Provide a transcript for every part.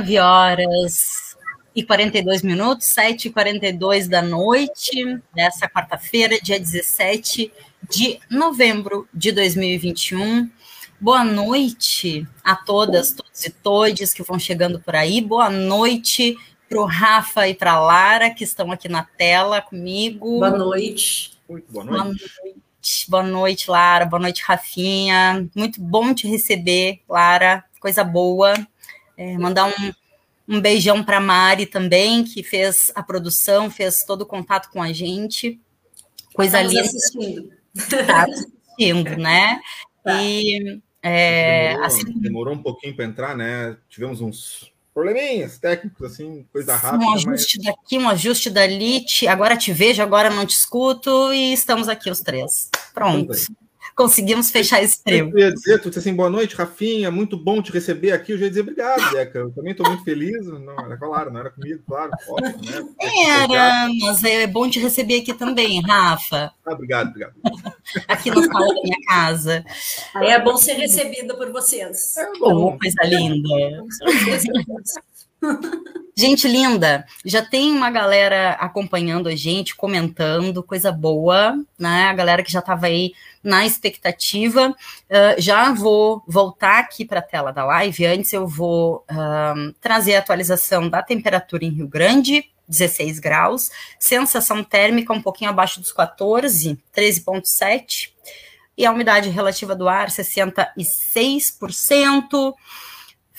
19 horas e 42 minutos, 7 e 42 da noite dessa quarta-feira, dia 17 de novembro de 2021. Boa noite a todas, todos e todes que vão chegando por aí. Boa noite para o Rafa e para a Lara, que estão aqui na tela comigo. Boa noite. Muito boa noite. Boa noite, boa noite Lara. Boa noite, Rafinha. Muito bom te receber, Lara. Coisa boa. É, mandar um, um beijão para Mari também, que fez a produção, fez todo o contato com a gente. Coisa linda. Assistindo. Tá assistindo, né? Tá. E é, demorou, assim, demorou um pouquinho para entrar, né? Tivemos uns probleminhas técnicos, assim, coisa rápida. Um ajuste mas... daqui, um ajuste dali. Te, agora te vejo, agora não te escuto e estamos aqui os três. Pronto conseguimos fechar esse trio. Eu ia dizer, tu disse assim, boa noite, Rafinha, muito bom te receber aqui. Eu já ia dizer obrigado, Deca. Eu também estou muito feliz. Não, era claro, não era comigo, claro. Ótimo, né? Era, mas é bom te receber aqui também, Rafa. Ah, obrigado, obrigado. aqui no salão da minha casa. É bom ser recebida por vocês. É bom. Oh, coisa linda. Gente linda, já tem uma galera acompanhando a gente, comentando, coisa boa, né? A galera que já estava aí na expectativa. Uh, já vou voltar aqui para a tela da live. Antes eu vou uh, trazer a atualização da temperatura em Rio Grande, 16 graus, sensação térmica um pouquinho abaixo dos 14, 13,7, e a umidade relativa do ar, 66%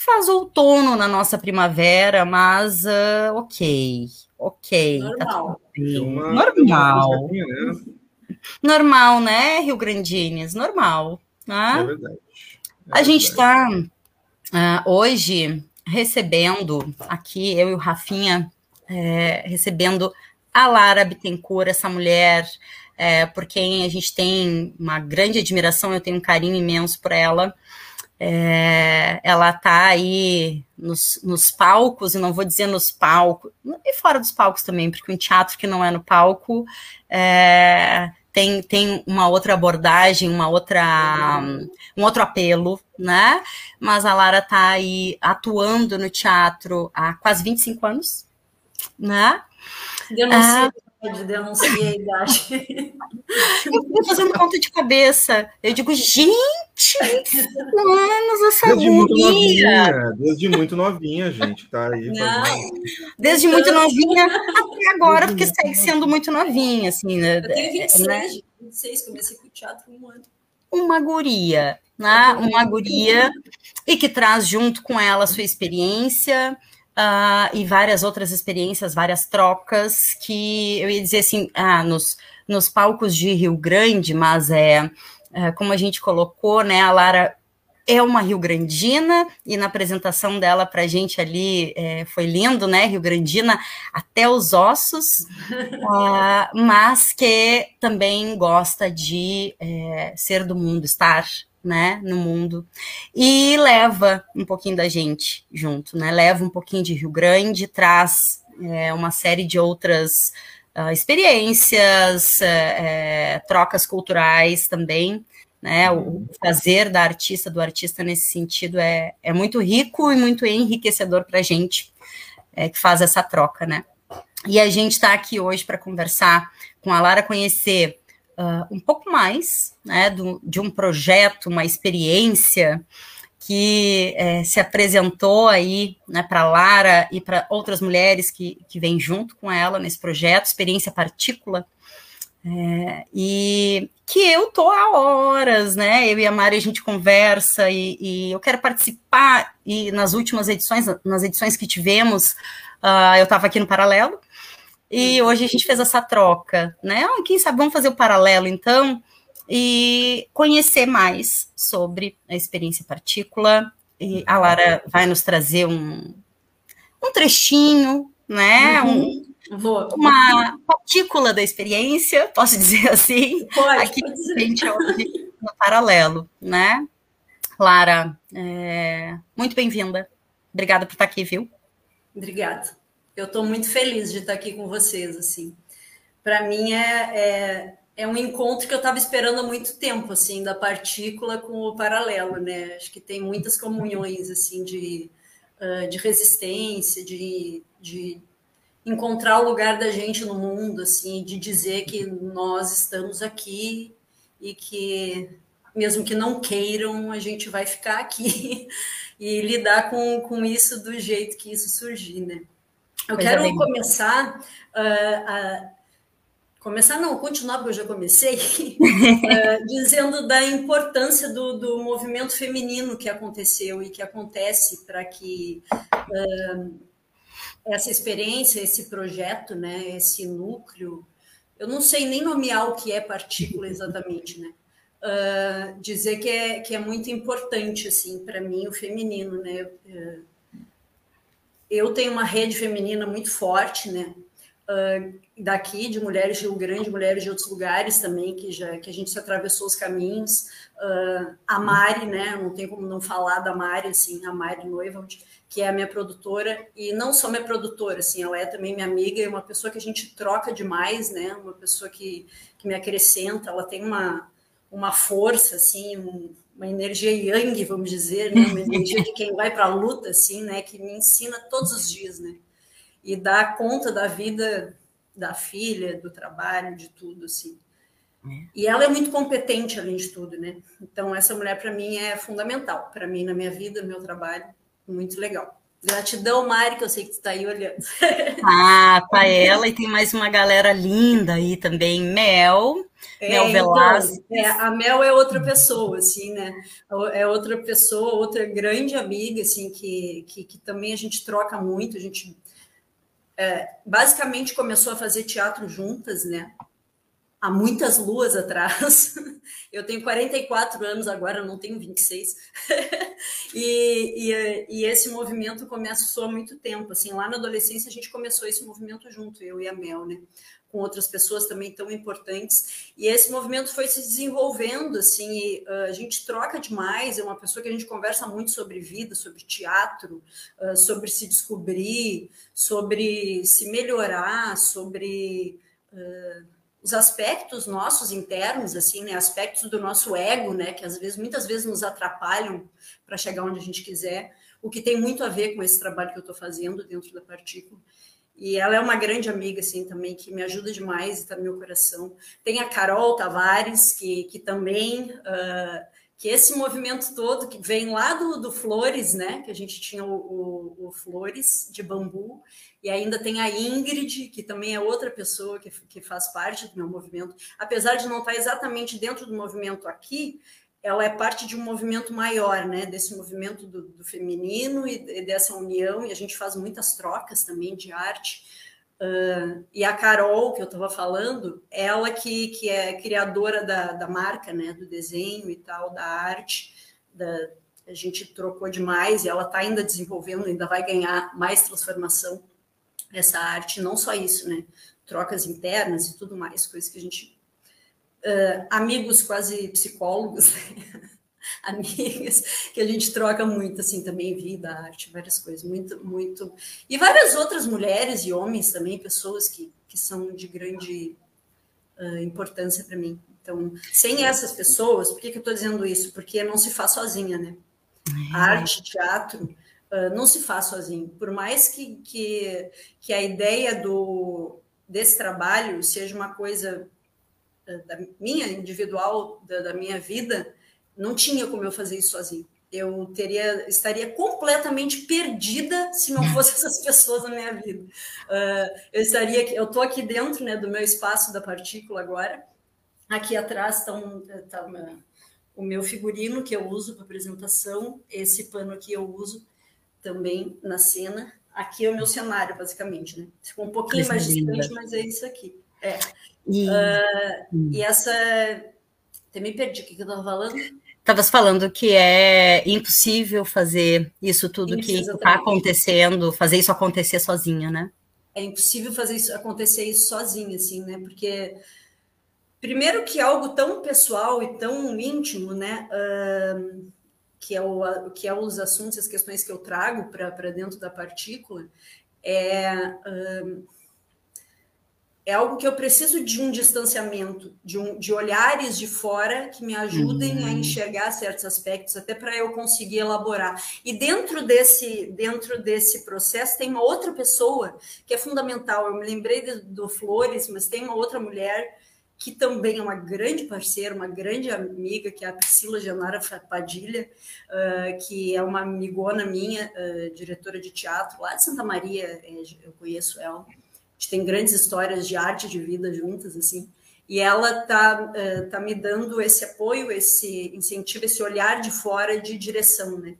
faz outono na nossa primavera, mas uh, ok, ok. Tá Normal. Tá uma, Normal. né? Normal, né, Rio Grandines? Normal. Né? É verdade. É a gente está uh, ah, hoje recebendo aqui, eu e o Rafinha, é, recebendo a Lara Bittencourt, essa mulher é, por quem a gente tem uma grande admiração, eu tenho um carinho imenso por ela. É, ela está aí nos, nos, palcos, e não vou dizer nos palcos, e fora dos palcos também, porque um teatro que não é no palco é, tem, tem uma outra abordagem, uma outra, um outro apelo, né? Mas a Lara está aí atuando no teatro há quase 25 anos, né? Denuncia ah, de denunciar a idade. Eu fui fazendo conta de cabeça. Eu digo, gente, anos essa Desde muito novinha, desde muito novinha, gente, tá aí. Desde muito novinha até agora, porque segue sendo muito novinha, assim, né? Eu tenho 26, né? 26 comecei com teatro um ano. Uma guria, né? Uma guria, e que traz junto com ela a sua experiência, uh, e várias outras experiências, várias trocas que eu ia dizer assim, ah, nos, nos palcos de Rio Grande, mas é, é como a gente colocou, né, a Lara é uma Rio Grandina, e na apresentação dela para a gente ali é, foi lindo, né? Rio Grandina até os ossos, uh, mas que também gosta de é, ser do mundo, estar né, no mundo, e leva um pouquinho da gente junto, né, leva um pouquinho de Rio Grande, traz é, uma série de outras uh, experiências, é, é, trocas culturais também, né, o fazer da artista, do artista nesse sentido é, é muito rico e muito enriquecedor para a gente é, que faz essa troca, né. E a gente está aqui hoje para conversar com a Lara, conhecer uh, um pouco mais né, do, de um projeto, uma experiência que é, se apresentou aí né, para Lara e para outras mulheres que, que vêm junto com ela nesse projeto, Experiência Partícula, é, e que eu tô há horas, né? Eu e a Mari a gente conversa e, e eu quero participar. E nas últimas edições, nas edições que tivemos, uh, eu estava aqui no paralelo e hoje a gente fez essa troca, né? Ah, quem sabe vamos fazer o paralelo, então, e conhecer mais sobre a experiência partícula. E a Lara vai nos trazer um, um trechinho, né? Uhum. Um, uma partícula da experiência, posso dizer assim, pode, aqui pode gente hoje no paralelo, né? Lara, é, muito bem-vinda. Obrigada por estar aqui, viu? Obrigada eu estou muito feliz de estar aqui com vocês, assim. para mim é, é, é, um encontro que eu estava esperando há muito tempo, assim, da partícula com o paralelo, né? Acho que tem muitas comunhões, assim, de, uh, de resistência, de, de encontrar o lugar da gente no mundo, assim, de dizer que nós estamos aqui e que mesmo que não queiram, a gente vai ficar aqui e lidar com, com isso do jeito que isso surgir, né? Eu Coisa quero bem. começar uh, a começar não, continuar porque eu já comecei uh, dizendo da importância do, do movimento feminino que aconteceu e que acontece para que uh, essa experiência, esse projeto, né, esse núcleo, eu não sei nem nomear o que é partícula exatamente, né? Uh, dizer que é, que é muito importante assim para mim o feminino, né? Uh, eu tenho uma rede feminina muito forte, né? Uh, daqui de mulheres de Rio Grande, mulheres de outros lugares também que já que a gente se atravessou os caminhos. a Mari, né? Não tem como não falar da Mari assim, a Mari Noiva, que é a minha produtora e não só minha produtora, assim, ela é também minha amiga e uma pessoa que a gente troca demais, né? Uma pessoa que, que me acrescenta, ela tem uma uma força, assim, um, uma energia yang, vamos dizer, né? uma energia de quem vai para a luta, assim, né? Que me ensina todos os dias, né? E dá conta da vida da filha, do trabalho, de tudo, assim. E ela é muito competente, além de tudo, né? Então, essa mulher, para mim, é fundamental. Para mim, na minha vida, no meu trabalho, muito legal. Gratidão, Mari, que eu sei que tu está aí olhando. Ah, tá ela e tem mais uma galera linda aí também, Mel, é, Mel Velasquez. Então, é, a Mel é outra pessoa, assim, né? É outra pessoa, outra grande amiga, assim, que, que, que também a gente troca muito, a gente é, basicamente começou a fazer teatro juntas, né? Há muitas luas atrás. Eu tenho 44 anos agora, não tenho 26. e, e, e, esse movimento começou há muito tempo. Assim, lá na adolescência a gente começou esse movimento junto, eu e a Mel, né? Com outras pessoas também tão importantes. E esse movimento foi se desenvolvendo, assim, uh, a gente troca demais. É uma pessoa que a gente conversa muito sobre vida, sobre teatro, uh, sobre se descobrir, sobre se melhorar, sobre. Uh, os aspectos nossos internos, assim, né, aspectos do nosso ego, né, que às vezes, muitas vezes nos atrapalham para chegar onde a gente quiser, o que tem muito a ver com esse trabalho que eu estou fazendo dentro da partícula. E ela é uma grande amiga, assim, também, que me ajuda demais e está no meu coração. Tem a Carol Tavares, que, que também uh, que esse movimento todo que vem lá do, do Flores, né? Que a gente tinha o, o, o, Flores de bambu, e ainda tem a Ingrid, que também é outra pessoa que, que faz parte do meu movimento. Apesar de não estar exatamente dentro do movimento aqui, ela é parte de um movimento maior, né? Desse movimento do, do feminino e, e dessa união, e a gente faz muitas trocas também de arte. Uh, e a Carol, que eu estava falando, ela que, que é criadora da, da marca, né, do desenho e tal, da arte, da, a gente trocou demais e ela está ainda desenvolvendo, ainda vai ganhar mais transformação essa arte, não só isso, né, trocas internas e tudo mais, coisas que a gente... Uh, amigos quase psicólogos? amigas, que a gente troca muito, assim, também vida, arte, várias coisas, muito, muito. E várias outras mulheres e homens também, pessoas que, que são de grande uh, importância para mim. Então, sem essas pessoas, por que, que eu estou dizendo isso? Porque não se faz sozinha, né? É. Arte, teatro, uh, não se faz sozinho. Por mais que, que, que a ideia do, desse trabalho seja uma coisa da minha individual, da, da minha vida, não tinha como eu fazer isso sozinho. Eu teria, estaria completamente perdida se não fosse essas pessoas na minha vida. Uh, eu estaria, eu estou aqui dentro, né, do meu espaço da partícula agora. Aqui atrás está um, tá uma, o meu figurino que eu uso para apresentação. Esse pano aqui eu uso também na cena. Aqui é o meu cenário, basicamente, né? Ficou um pouquinho Coisa mais linda. distante, mas é isso aqui. É. E, uh, e essa. Até me perdi o que eu estava falando. Estavas falando que é impossível fazer isso tudo isso, que está acontecendo, fazer isso acontecer sozinha, né? É impossível fazer isso acontecer isso sozinha, assim, né? Porque primeiro que algo tão pessoal e tão íntimo, né? Uh, que é o que é os assuntos, as questões que eu trago para dentro da partícula, é uh, é algo que eu preciso de um distanciamento, de, um, de olhares de fora que me ajudem uhum. a enxergar certos aspectos, até para eu conseguir elaborar. E dentro desse, dentro desse processo tem uma outra pessoa que é fundamental. Eu me lembrei do, do Flores, mas tem uma outra mulher que também é uma grande parceira, uma grande amiga, que é a Priscila Janara Padilha, uh, que é uma amigona minha, uh, diretora de teatro lá de Santa Maria, é, eu conheço ela gente tem grandes histórias de arte de vida juntas, assim. E ela tá, uh, tá me dando esse apoio, esse incentivo, esse olhar de fora de direção, né?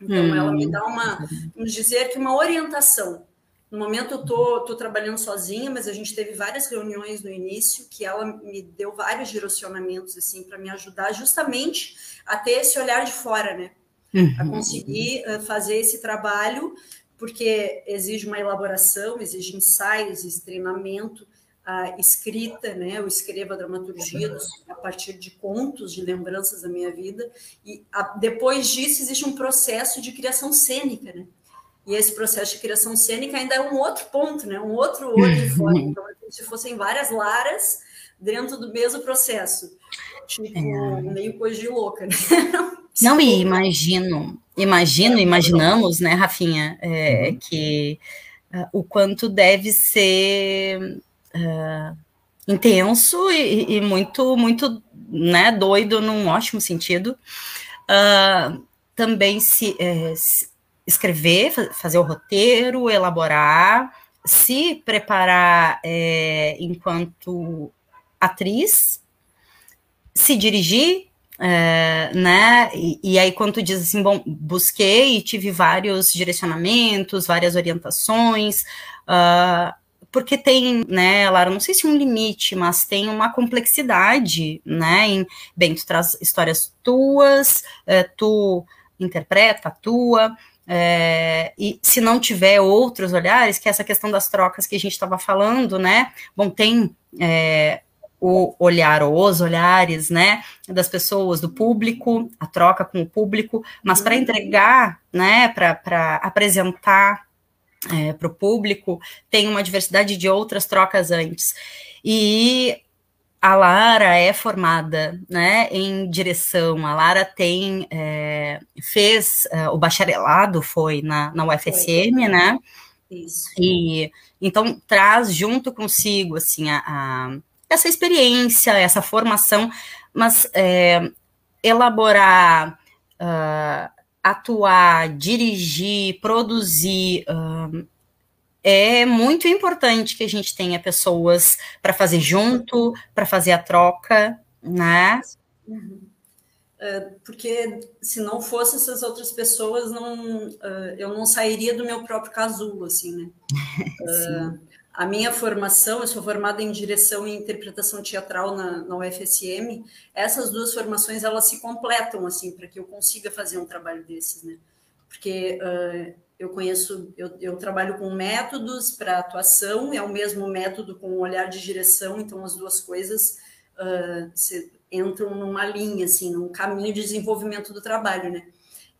Então, hum. ela me dá uma, vamos dizer que uma orientação. No momento, eu tô, tô trabalhando sozinha, mas a gente teve várias reuniões no início que ela me deu vários direcionamentos, assim, para me ajudar justamente a ter esse olhar de fora, né? Uhum. A conseguir uh, fazer esse trabalho porque exige uma elaboração, exige ensaios, exige treinamento, a escrita, né? Eu escrevo a dramaturgia a partir de contos, de lembranças da minha vida, e a, depois disso existe um processo de criação cênica, né? E esse processo de criação cênica ainda é um outro ponto, né? Um outro olho de fora. Então, é como se fossem várias laras dentro do mesmo processo. Tipo, é. meio coisa de louca, né? Não, e imagino, imagino, imaginamos, né, Rafinha, é, uhum. que uh, o quanto deve ser uh, intenso e, e, muito, muito, né, doido num ótimo sentido. Uh, também se, é, se escrever, fazer o roteiro, elaborar, se preparar é, enquanto atriz, se dirigir, é, né? E, e, aí, quando tu diz assim, bom, busquei e tive vários direcionamentos, várias orientações, uh, porque tem, né, Lara, não sei se um limite, mas tem uma complexidade, né? Em, bem, tu traz histórias tuas, é, tu interpreta, atua. É, e se não tiver outros olhares, que é essa questão das trocas que a gente estava falando, né? Bom, tem é, o olhar ou os olhares, né, das pessoas, do público, a troca com o público, mas para entregar, né, para apresentar é, para o público, tem uma diversidade de outras trocas antes. E a Lara é formada né, em direção, a Lara tem, é, fez, é, o bacharelado foi na, na UFSM, foi. né? Isso. E então traz junto consigo assim a, a essa experiência, essa formação, mas é, elaborar, uh, atuar, dirigir, produzir. Uh, é muito importante que a gente tenha pessoas para fazer junto, para fazer a troca, né? Uhum. É, porque se não fossem essas outras pessoas, não, uh, eu não sairia do meu próprio casulo, assim, né? Uh, a minha formação, eu sou formada em direção e interpretação teatral na, na UFSM, essas duas formações, elas se completam, assim, para que eu consiga fazer um trabalho desses, né? Porque uh, eu conheço, eu, eu trabalho com métodos para atuação, é o mesmo método com o olhar de direção, então as duas coisas uh, se, entram numa linha, assim, num caminho de desenvolvimento do trabalho, né?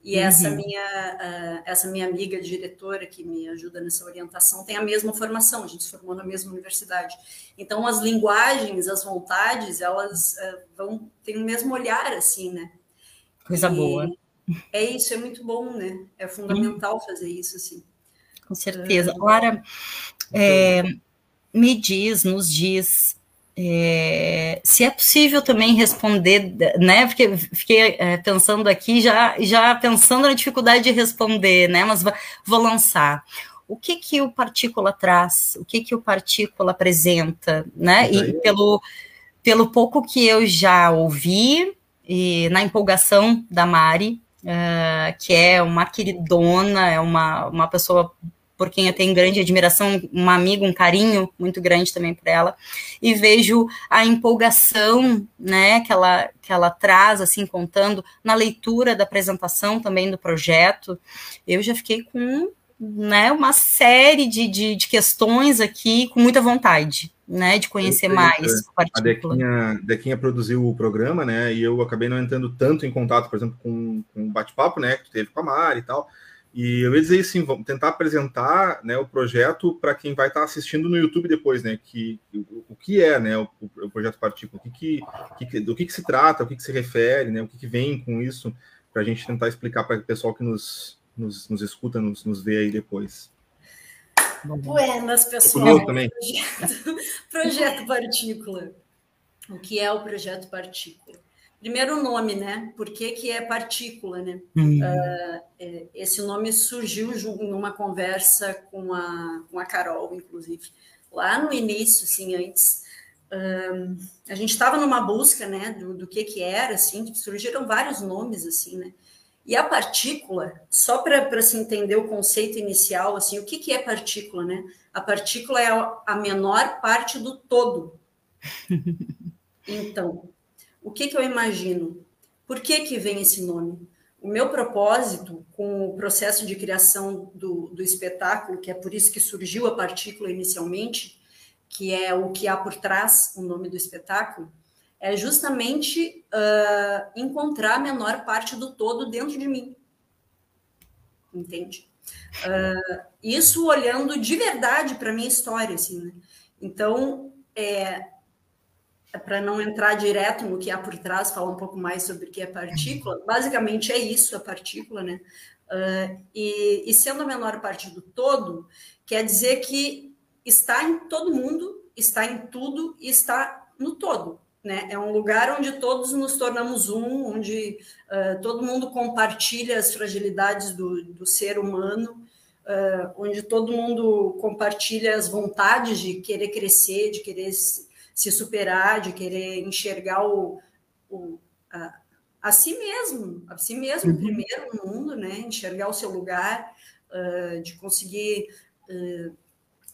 E uhum. essa minha uh, essa minha amiga diretora que me ajuda nessa orientação tem a mesma formação, a gente se formou na mesma universidade. Então as linguagens, as vontades, elas uh, vão ter o mesmo olhar assim, né? Coisa e boa. É isso, é muito bom, né? É fundamental fazer isso assim. Com certeza. Lara, é, me diz, nos diz é, se é possível também responder, né? Porque fiquei é, pensando aqui, já, já pensando na dificuldade de responder, né? Mas vou lançar. O que que o partícula traz? O que que o partícula apresenta, né? E pelo, pelo pouco que eu já ouvi e na empolgação da Mari, uh, que é uma queridona, é uma, uma pessoa por quem eu tenho grande admiração, um amigo, um carinho muito grande também por ela, e vejo a empolgação, né, que ela, que ela traz, assim, contando, na leitura da apresentação também do projeto, eu já fiquei com, né, uma série de, de, de questões aqui, com muita vontade, né, de conhecer mais a Dequinha, Dequinha produziu o programa, né, e eu acabei não entrando tanto em contato, por exemplo, com, com o bate-papo, né, que teve com a Mari e tal, E eu ia dizer assim, vamos tentar apresentar né, o projeto para quem vai estar tá assistindo no YouTube depois, né? Que, o, o que é né, o, o projeto Partícula, o que, que, que, do que, que se trata, o que, que se refere, né, o que, que vem com isso, para a gente tentar explicar para o pessoal que nos, nos, nos escuta, nos, nos vê aí depois. Buenas, pessoal. Também. Projeto, projeto Partícula. O que é o projeto Partícula? Primeiro nome, né? Por que, que é partícula, né? Hum. Uh, esse nome surgiu numa conversa com a, com a Carol, inclusive. Lá no início, assim, antes, uh, a gente estava numa busca, né, do, do que que era, assim, surgiram vários nomes, assim, né? E a partícula, só para se entender o conceito inicial, assim, o que, que é partícula, né? A partícula é a menor parte do todo. Então, o que, que eu imagino? Por que, que vem esse nome? O meu propósito com o processo de criação do, do espetáculo, que é por isso que surgiu a partícula inicialmente, que é o que há por trás, o nome do espetáculo, é justamente uh, encontrar a menor parte do todo dentro de mim. Entende? Uh, isso olhando de verdade para minha história, assim, né? Então, é, para não entrar direto no que há por trás, falar um pouco mais sobre o que é partícula, basicamente é isso, a partícula, né? Uh, e, e, sendo a menor parte do todo, quer dizer que está em todo mundo, está em tudo e está no todo. Né? É um lugar onde todos nos tornamos um, onde uh, todo mundo compartilha as fragilidades do, do ser humano, uh, onde todo mundo compartilha as vontades de querer crescer, de querer se superar, de querer enxergar o, o a, a, si mesmo, a si mesmo uhum. primeiro no mundo, né? Enxergar o seu lugar, uh, de conseguir uh,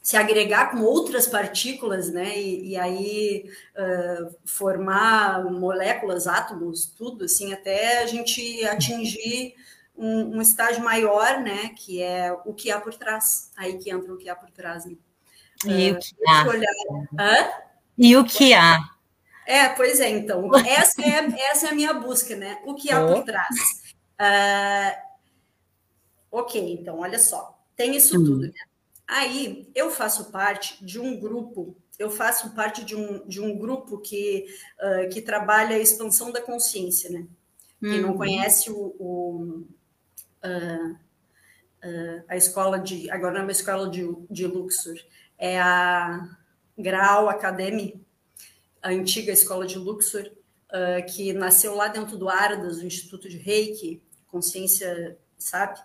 se agregar com outras partículas, né? E, e aí uh, formar moléculas, átomos, tudo assim, até a gente atingir um, um, estágio maior, né? Que é o que há por trás. Aí que entra o que há por trás. Né? E o que há. Olhar... Hã? E o que há? É, pois é, então. Essa é, essa é a minha busca, né? O que há oh. por trás. Uh, ok, então, olha só. Tem isso hum. tudo, né? Aí eu faço parte de um grupo, eu faço parte de um, de um grupo que, uh, que trabalha a expansão da consciência, né? Quem não uhum. conhece o, o uh, uh, a escola de. Agora não é uma escola de, de Luxor, é a Grau Academy, a antiga escola de Luxor, uh, que nasceu lá dentro do Ardas, o Instituto de Reiki, Consciência, sabe?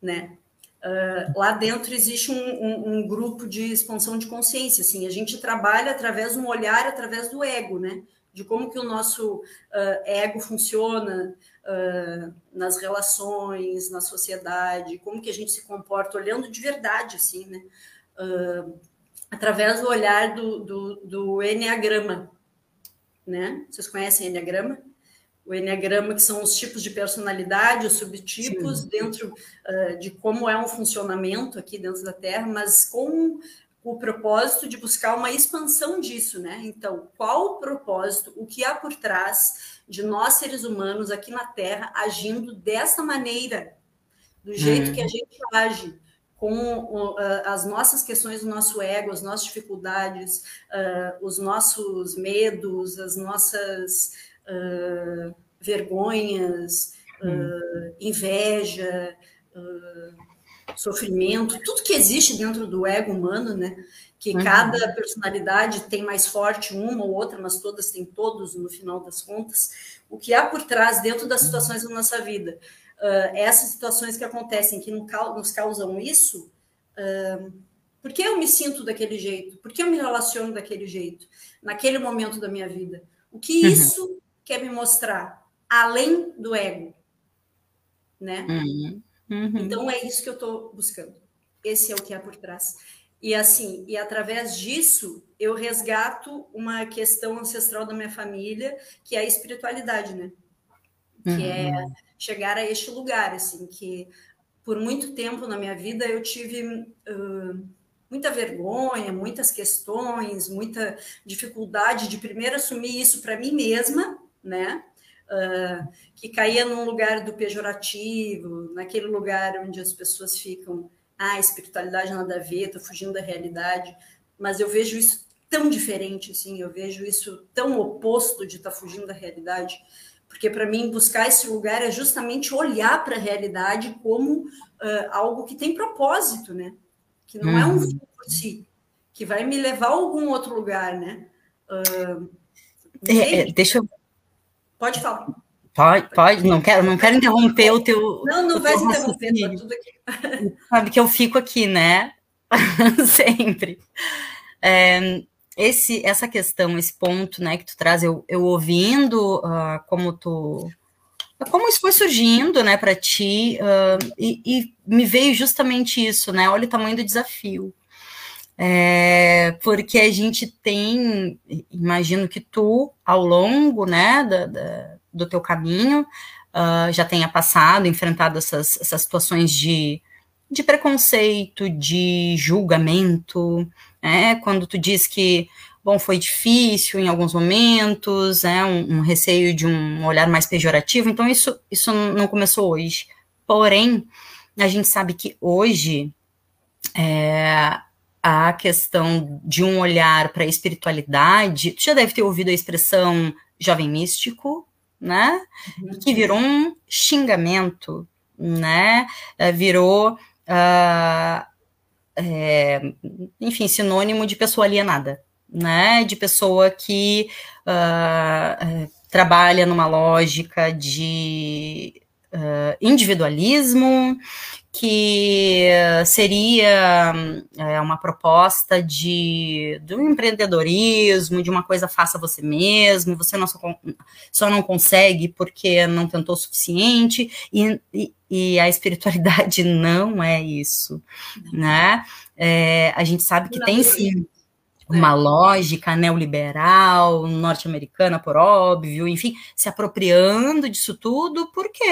Né? Uh, lá dentro existe um, um, um, grupo de expansão de consciência, assim, a gente trabalha através de um olhar, através do ego, né? De como que o nosso uh, ego funciona uh, nas relações, na sociedade, como que a gente se comporta, olhando de verdade, assim, né? Através do olhar do, do, do Enneagrama. Né? Vocês conhecem Enneagrama? O Enneagrama, que são os tipos de personalidade, os subtipos Sim. dentro uh, de como é um funcionamento aqui dentro da Terra, mas com o propósito de buscar uma expansão disso, né? Então, qual o propósito, o que há por trás de nós seres humanos aqui na Terra agindo dessa maneira, do jeito que a uhum. gente age, com as nossas questões do nosso ego, as nossas dificuldades, uh, os nossos medos, as nossas uh, vergonhas, uh, inveja, sofrimento, tudo que existe dentro do ego humano, né? Que uhum. cada personalidade tem mais forte uma ou outra, mas todas têm todos no final das contas. O que há por trás dentro das situações da nossa vida uh, essas situações que acontecem, que nos causam isso, uh, por que eu me sinto daquele jeito? Por que eu me relaciono daquele jeito? Naquele momento da minha vida? O que uhum. isso quer me mostrar? Além do ego, né? Uhum. Uhum. Então é isso que eu estou buscando. Esse é o que há por trás. E assim, e através disso eu resgato uma questão ancestral da minha família, que é a espiritualidade, né? Que é uhum chegar a este lugar, assim, que por muito tempo na minha vida eu tive uh, muita vergonha, muitas questões, muita dificuldade de primeiro assumir isso para mim mesma, né? uh, que caía num lugar do pejorativo, naquele lugar onde as pessoas ficam, ah, espiritualidade nada a ver, estou fugindo da realidade, mas eu vejo isso tão diferente, assim, eu vejo isso tão oposto de estar tá fugindo da realidade, porque para mim buscar esse lugar é justamente olhar para a realidade como uh, algo que tem propósito, né? Que não uhum. é um fim por si, que vai me levar a algum outro lugar, né? Uh, é, deixa eu. Pode falar. Pode, pode, não quero, não quero interromper o teu. Não, não vai interromper, tá tudo aqui. Sabe que eu fico aqui, né? Sempre. É, esse, essa questão, esse ponto, né, que tu traz, eu, eu ouvindo uh, como tu, como isso foi surgindo, né, para ti, uh, e, e, me veio justamente isso, né, olha o tamanho do desafio, é, porque a gente tem, imagino que tu, ao longo, né, da, da, do teu caminho, uh, já tenha passado, enfrentado essas, essas situações de, de preconceito, de julgamento, né? Quando tu diz que, bom, foi difícil em alguns momentos, né? Um, um, receio de um olhar mais pejorativo, então isso, isso não começou hoje. Porém, a gente sabe que hoje é, a questão de um olhar para a espiritualidade, tu já deve ter ouvido a expressão jovem místico, né? Uhum. Que virou um xingamento, né? É, virou uh, é, enfim, sinônimo de pessoa alienada, né? De pessoa que uh, trabalha numa lógica de uh, individualismo, que seria é, uma proposta de, de um empreendedorismo, de uma coisa faça você mesmo, você não só, só não consegue porque não tentou o suficiente, e, e, e a espiritualidade não é isso, né? É, a gente sabe que tem sim uma lógica neoliberal, norte-americana, por óbvio, enfim, se apropriando disso tudo, porque,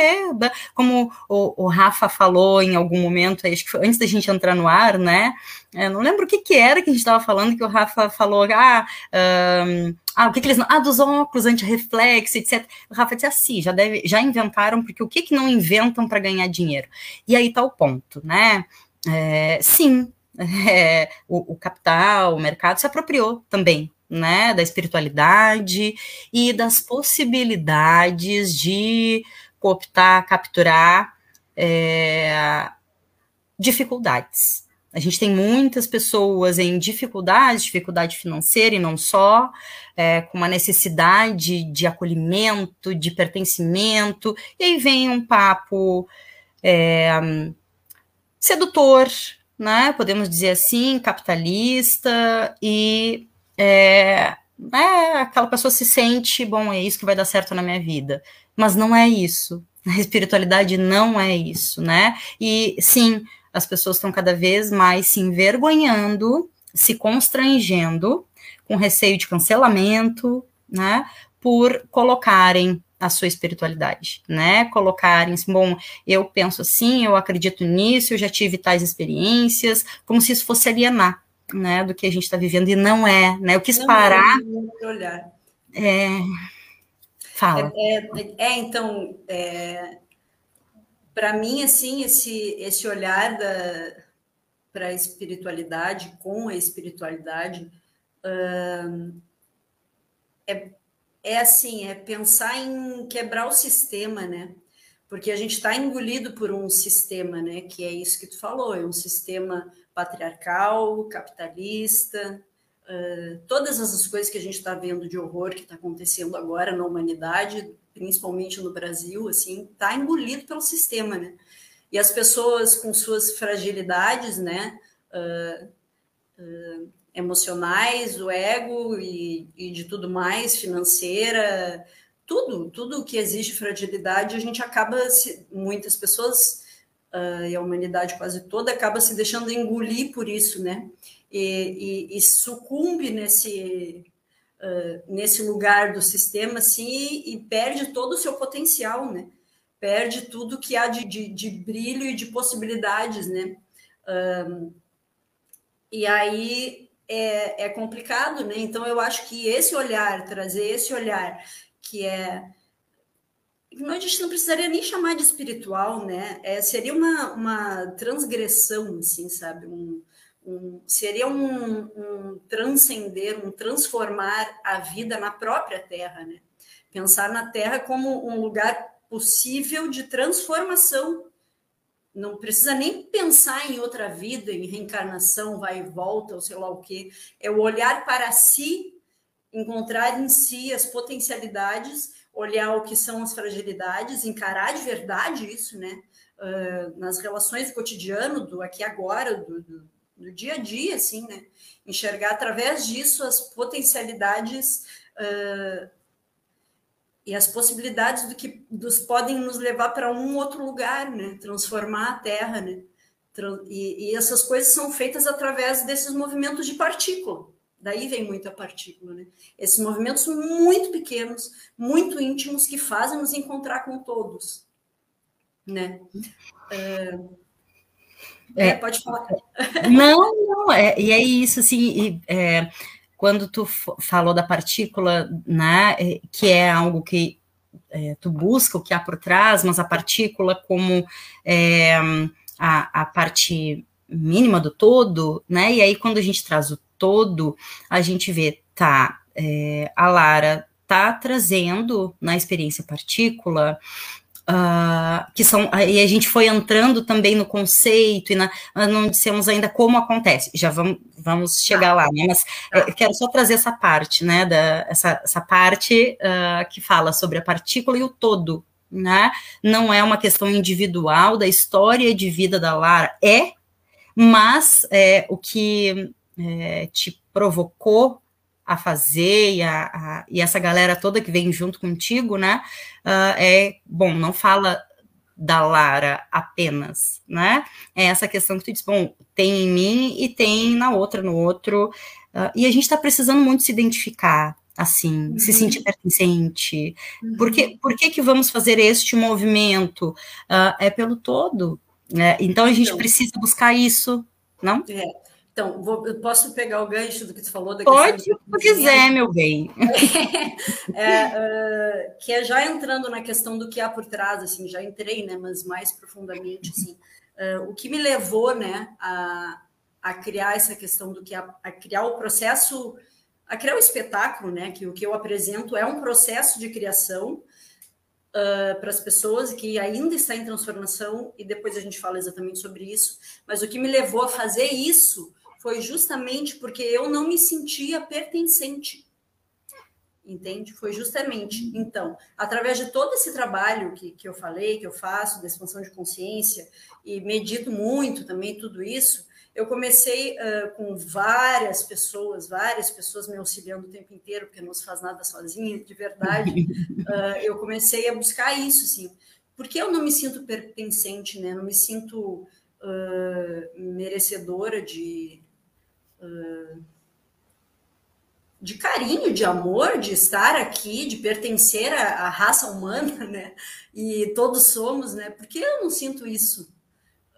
como o, o, Rafa falou em algum momento, acho que foi antes da gente entrar no ar, né? Eu não lembro o que, que era que a gente estava falando, que o Rafa falou, ah, um, ah, o que, que eles. Ah, dos óculos anti-reflexo, etc. O Rafa disse assim: já, deve, já inventaram, porque o que, que não inventam para ganhar dinheiro? E aí tá o ponto, né? É, sim, é, o, o, capital, o mercado se apropriou também, né, da espiritualidade e das possibilidades de cooptar, capturar é, dificuldades. A gente tem muitas pessoas em dificuldade, dificuldade financeira e não só, é, com uma necessidade de acolhimento, de pertencimento, e aí vem um papo é, sedutor, né, podemos dizer assim, capitalista, e é, é, aquela pessoa se sente, bom, é isso que vai dar certo na minha vida. Mas não é isso. A espiritualidade não é isso, né? E sim, as pessoas estão cada vez mais se envergonhando, se constrangendo, com receio de cancelamento, né? Por colocarem a sua espiritualidade, né? Colocarem, assim, bom, eu penso assim, eu acredito nisso, eu já tive tais experiências, como se isso fosse alienar, né, do que a gente está vivendo, e não é, né? Eu quis não parar. É olhar. É... Fala. É, é, é então, é, para mim, assim, esse, esse olhar para a espiritualidade, com a espiritualidade, uh, é é assim, é pensar em quebrar o sistema, né? Porque a gente está engolido por um sistema, né? Que é isso que tu falou, é um sistema patriarcal, capitalista, uh, todas essas coisas que a gente está vendo de horror que está acontecendo agora na humanidade, principalmente no Brasil, assim, está engolido pelo sistema, né? E as pessoas com suas fragilidades, né? Uh, uh, emocionais, do ego e, e de tudo mais, financeira, tudo, tudo que existe fragilidade, a gente acaba, se, muitas pessoas, uh, e a humanidade quase toda, acaba se deixando engolir por isso, né? E, e, e sucumbe nesse, uh, nesse lugar do sistema, assim, e, e, perde todo o seu potencial, né? Perde tudo que há de, de, de brilho e de possibilidades, né? Uh, e aí é, é complicado, né? Então eu acho que esse olhar, trazer esse olhar que é a gente não precisaria nem chamar de espiritual, né? É, seria uma, uma transgressão, assim, sabe? Um, um, seria um, um transcender, um transformar a vida na própria Terra, né? Pensar na Terra como um lugar possível de transformação. Não precisa nem pensar em outra vida, em reencarnação, vai e volta, ou sei lá o quê. É o olhar para si, encontrar em si as potencialidades olhar o que são as fragilidades, encarar de verdade isso, né? Uh, nas relações do cotidiano, do aqui agora, do, do, do, dia a dia, assim, né? Enxergar através disso as potencialidades uh, e as possibilidades do que dos podem nos levar para um outro lugar, né? Transformar a Terra, né? E, e essas coisas são feitas através desses movimentos de partícula. Daí vem muito a partícula, né? Esses movimentos muito pequenos, muito íntimos, que fazem nos encontrar com todos, né? É, é, é pode falar. Não, não, é, e é isso, assim, e, é, quando tu falou da partícula, né, é, que é algo que é, tu busca, o que há por trás, mas a partícula como é, a, a parte mínima do todo, né, e aí quando a gente traz o todo, a gente vê, tá, é, a Lara tá trazendo na experiência partícula Uh, que são e a gente foi entrando também no conceito e na, não dissemos ainda como acontece. Já vamos, vamos chegar lá né? mas uh, quero só trazer essa parte né da essa, essa parte uh, que fala sobre a partícula e o todo né? Não é uma questão individual da história de vida da Lara é mas é, o que é, te provocou a fazer e, a, a, e, essa galera toda que vem junto contigo, né? Uh, é bom, não fala da Lara apenas, né? É essa questão que tu diz, bom, tem em mim e tem na outra, no outro, uh, e a gente está precisando muito se identificar, assim, uhum. se sentir pertencente. Uhum. Por, que, por que que vamos fazer este movimento? Uh, é pelo todo, né? Então a gente então, precisa buscar isso, não? É. Então, vou, eu posso pegar o gancho do que tu falou? Da Pode, se quiser, meu bem. é, uh, que é já entrando na questão do que há por trás, assim, já entrei, né, mas mais profundamente, assim, uh, o que me levou, né, a, a criar essa questão do que a, a criar o processo, a criar o espetáculo, né, que o que eu apresento é um processo de criação, Uh, para as pessoas que ainda está em transformação, e depois a gente fala exatamente sobre isso. Mas o que me levou a fazer isso foi justamente porque eu não me sentia pertencente. Entende? Foi justamente. Então, através de todo esse trabalho que, que eu falei, que eu faço, da expansão de consciência, e medito muito também tudo isso, eu comecei uh, com várias pessoas, várias pessoas me auxiliando o tempo inteiro, porque não se faz nada sozinha, de verdade. Uh, eu comecei a buscar isso, assim. Porque eu não me sinto pertencente, né? Não me sinto uh, merecedora de, de carinho, de amor, de estar aqui, de pertencer à, à, raça humana, né? E todos somos, né? Porque eu não sinto isso.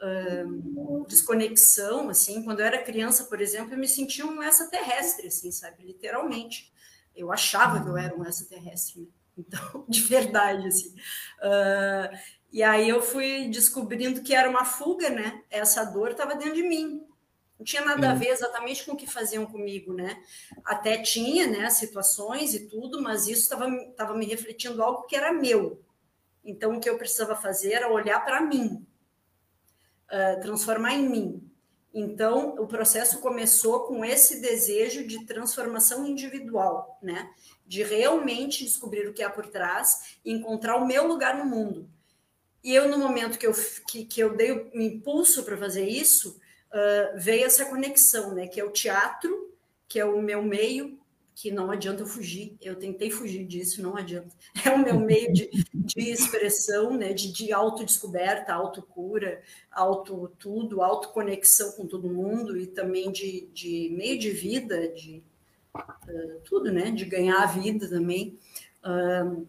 Uh, desconexão, assim, quando eu era criança, por exemplo, eu me sentia um extraterrestre, assim, sabe, literalmente. Eu achava que eu era um extraterrestre, né? então, de verdade, assim. Uh, e aí eu fui descobrindo que era uma fuga, né? Essa dor estava dentro de mim. Não tinha nada a ver exatamente com o que faziam comigo, né? Até tinha, né, situações e tudo, mas isso estava me refletindo algo que era meu. Então, o que eu precisava fazer era olhar para mim, uh, transformar em mim. Então, o processo começou com esse desejo de transformação individual, né? De realmente descobrir o que há por trás e encontrar o meu lugar no mundo. E eu, no momento que eu, que, que eu dei o impulso para fazer isso, uh, veio essa conexão, né? Que é o teatro, que é o meu meio, que não adianta eu fugir. Eu tentei fugir disso, não adianta. É o meu meio de, de expressão, né? De, de autodescoberta, autocura, auto tudo, autoconexão com todo mundo e também de, de meio de vida, de uh, tudo, né? De ganhar a vida também. Uh,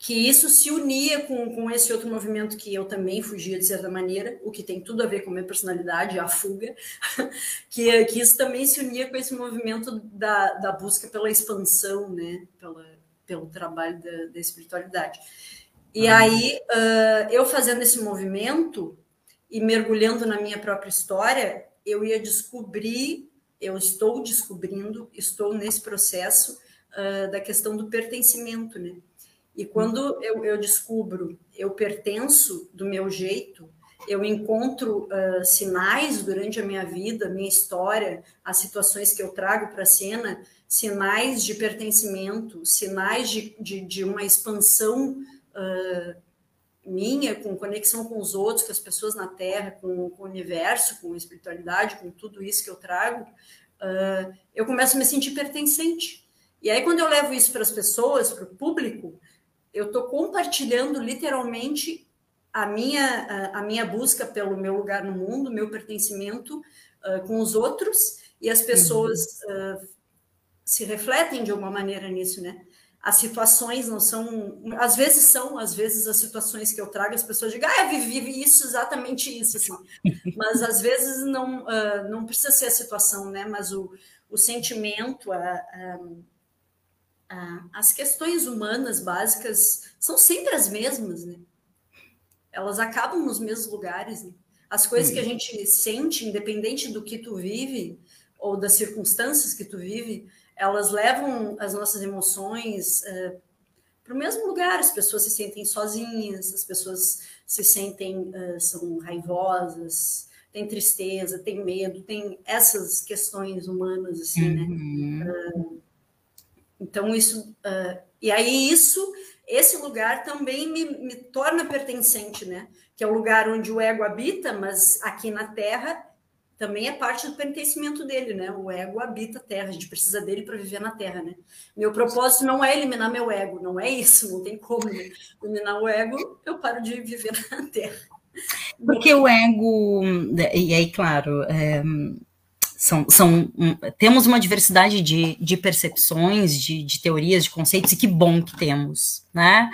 que isso se unia com, com esse outro movimento que eu também fugia de certa maneira, o que tem tudo a ver com a minha personalidade, a fuga, que, que isso também se unia com esse movimento da, da busca pela expansão, né, pela, pelo trabalho da, da espiritualidade. E ah. aí, uh, eu fazendo esse movimento e mergulhando na minha própria história, eu ia descobrir, eu estou descobrindo, estou nesse processo uh, da questão do pertencimento, né? E quando eu, eu descubro, eu pertenço do meu jeito, eu encontro uh, sinais durante a minha vida, minha história, as situações que eu trago para a cena, sinais de pertencimento, sinais de, de, de uma expansão uh, minha, com conexão com os outros, com as pessoas na Terra, com, com o universo, com a espiritualidade, com tudo isso que eu trago, uh, eu começo a me sentir pertencente. E aí, quando eu levo isso para as pessoas, para o público, eu estou compartilhando literalmente a minha, a, minha busca pelo meu lugar no mundo, meu pertencimento uh, com os outros, e as pessoas uh, se refletem de alguma maneira nisso, né? As situações não são, às vezes são, às vezes as situações que eu trago, as pessoas dizem, ah, eu vivi isso, exatamente isso, assim. Mas às vezes não, uh, não precisa ser a situação, né? Mas o, o sentimento, a, a as questões humanas básicas são sempre as mesmas, né? Elas acabam nos mesmos lugares. Né? As coisas que a gente sente, independente do que tu vive ou das circunstâncias que tu vive, elas levam as nossas emoções uh, para o mesmo lugar. As pessoas se sentem sozinhas, as pessoas se sentem uh, são raivosas, tem tristeza, tem medo, tem essas questões humanas assim, né? uhum. né? Então, isso. Uh, e aí, isso, esse lugar também me, me torna pertencente, né? Que é o lugar onde o ego habita, mas aqui na Terra também é parte do pertencimento dele, né? O ego habita a Terra, a gente precisa dele para viver na Terra, né? Meu propósito não é eliminar meu ego, não é isso, não tem como. Né? Eliminar o ego, eu paro de viver na Terra. Porque o ego, e aí, claro, é, são, são um, temos uma diversidade de, de percepções, de, de, teorias, de conceitos, e que bom que temos, né?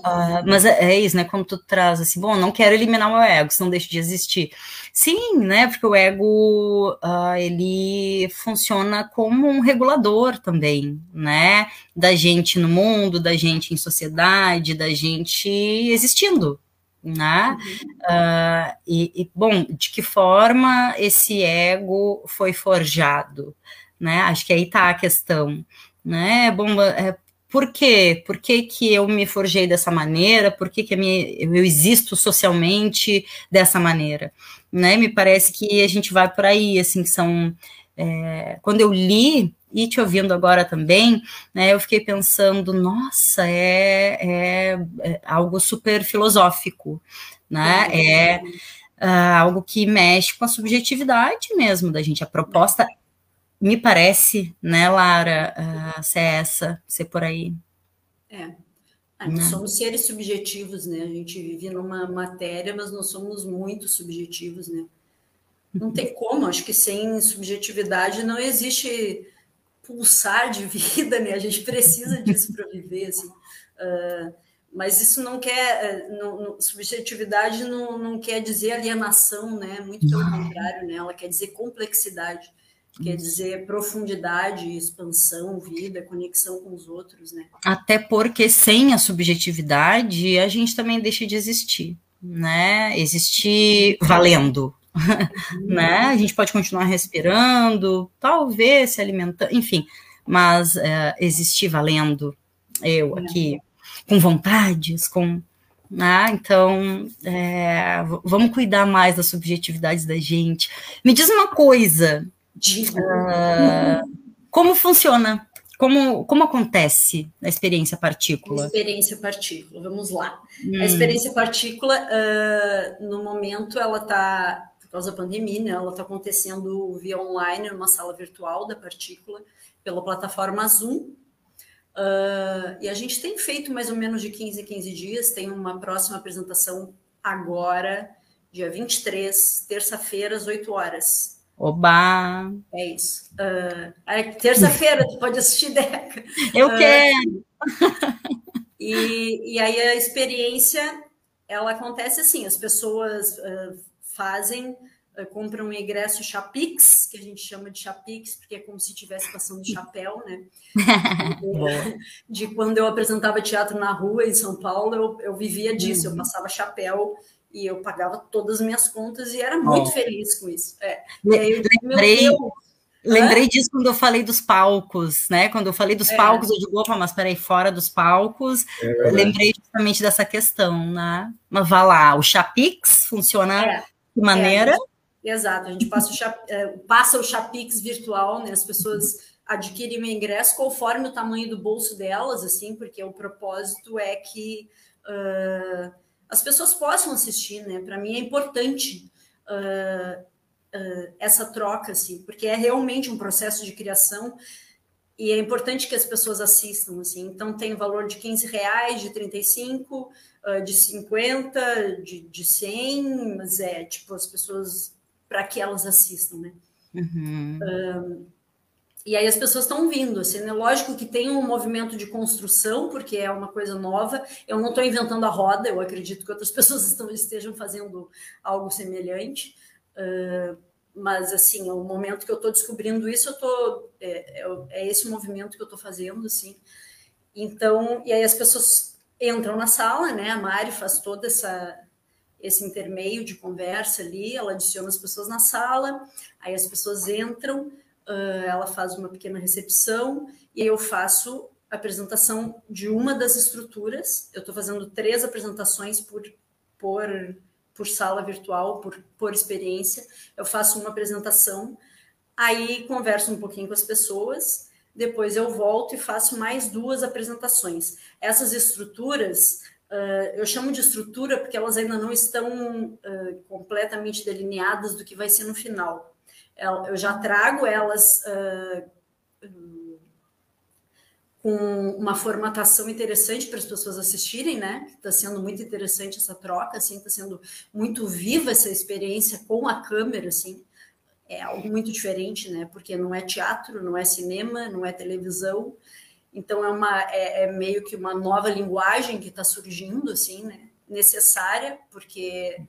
Uh, mas é, é, isso, né? Quando tu traz assim, bom, não quero eliminar o meu ego, senão deixa de existir. Sim, né? Porque o ego, uh, ele funciona como um regulador também, né? Da gente no mundo, da gente em sociedade, da gente existindo, né? Uh, e, e, bom, de que forma esse ego foi forjado, né? Acho que aí está a questão, né? Bom, é, por quê? Por que, que eu me forjei dessa maneira? Por que, que eu existo socialmente dessa maneira? Né? Me parece que a gente vai por aí, assim, que são... É, quando eu li e te ouvindo agora também, né, eu fiquei pensando, nossa, é, é, é algo super filosófico, né? É uh, algo que mexe com a subjetividade mesmo da gente. A proposta me parece, né, Lara, uh, ser essa, ser por aí. É. Ah, nós né? somos seres subjetivos, né? A gente vive numa matéria, mas nós somos muito subjetivos, né? Não tem como, acho que sem subjetividade não existe pulsar de vida, né? A gente precisa disso para viver, assim. Uh, mas isso não quer, eh, não, não, subjetividade não, não quer dizer alienação, né? Muito pelo contrário, né? Ela quer dizer complexidade, quer dizer profundidade, expansão, vida, conexão com os outros, né? Até porque sem a subjetividade a gente também deixa de existir, né? Existir valendo, né? A gente pode continuar respirando, talvez se alimentando, enfim, mas é, existir valendo, eu aqui, com vontades, com. Ah, então, é, vamos cuidar mais das subjetividades da gente. Me diz uma coisa. Uh, como funciona como, como acontece a experiência partícula? Experiência partícula, vamos lá. Hum. A experiência partícula, uh, no momento, ela está por causa da pandemia, né? Ela está acontecendo via online, numa sala virtual da partícula, pela plataforma Zoom. Uh, e a gente tem feito mais ou menos de 15 em 15 dias, tem uma próxima apresentação agora, dia 23, terça-feira, às 8 horas. Oba! É isso. Uh, terça-feira, tu pode assistir Deca. Eu uh, quero! E, e aí a experiência, ela acontece assim, as pessoas uh, fazem uh, compram um ingresso Chapix, que a gente chama de Chapix, porque é como se estivesse passando chapéu, né? de, quando eu apresentava teatro na rua em São Paulo, eu, eu vivia disso, uhum. eu passava chapéu e eu pagava todas as minhas contas e era muito oh. feliz com isso. É. Aí, Lembrei, Lembrei disso quando eu falei dos palcos, né? Quando eu falei dos é. palcos, eu digo, opa, mas peraí, fora dos palcos. É lembrei justamente dessa questão, né? Mas vá lá, o Chapix funciona de maneira. É, exato, a gente passa o, é, passa o Chapix virtual, né? As pessoas adquirem o ingresso conforme o tamanho do bolso delas, assim, porque o propósito é que uh, as pessoas possam assistir, né? Para mim é importante. Uh, uh, essa troca, assim, porque é realmente um processo de criação e é importante que as pessoas assistam, assim. Então tem o valor de 15 reais, de 35, uh, de 50, de, de 100, mas é tipo as pessoas para que elas assistam, né? Uhum. Uh, e aí as pessoas estão vindo, assim, né? Lógico que tem um movimento de construção, porque é uma coisa nova. Eu não estou inventando a roda, eu acredito que outras pessoas estão, estejam fazendo algo semelhante. Uh, mas assim, o momento que eu estou descobrindo isso, eu tô é, é, é esse movimento que eu estou fazendo, assim. Então, e aí as pessoas entram na sala, né? A Mari faz toda essa esse intermeio de conversa ali, ela adiciona as pessoas na sala, aí as pessoas entram, uh, ela faz uma pequena recepção e eu faço a apresentação de uma das estruturas. Eu estou fazendo três apresentações por por por sala virtual, por, por experiência. Eu faço uma apresentação, aí converso um pouquinho com as pessoas, depois eu volto e faço mais duas apresentações. Essas estruturas, uh, eu chamo de estrutura porque elas ainda não estão uh, completamente delineadas do que vai ser no final. Eu já trago elas. Uh, com uma formatação interessante para as pessoas assistirem, né? Está sendo muito interessante essa troca, assim, está sendo muito viva essa experiência com a câmera, assim. É algo muito diferente, né? Porque não é teatro, não é cinema, não é televisão. Então é uma é, é meio que uma nova linguagem que está surgindo, assim, né? Necessária, porque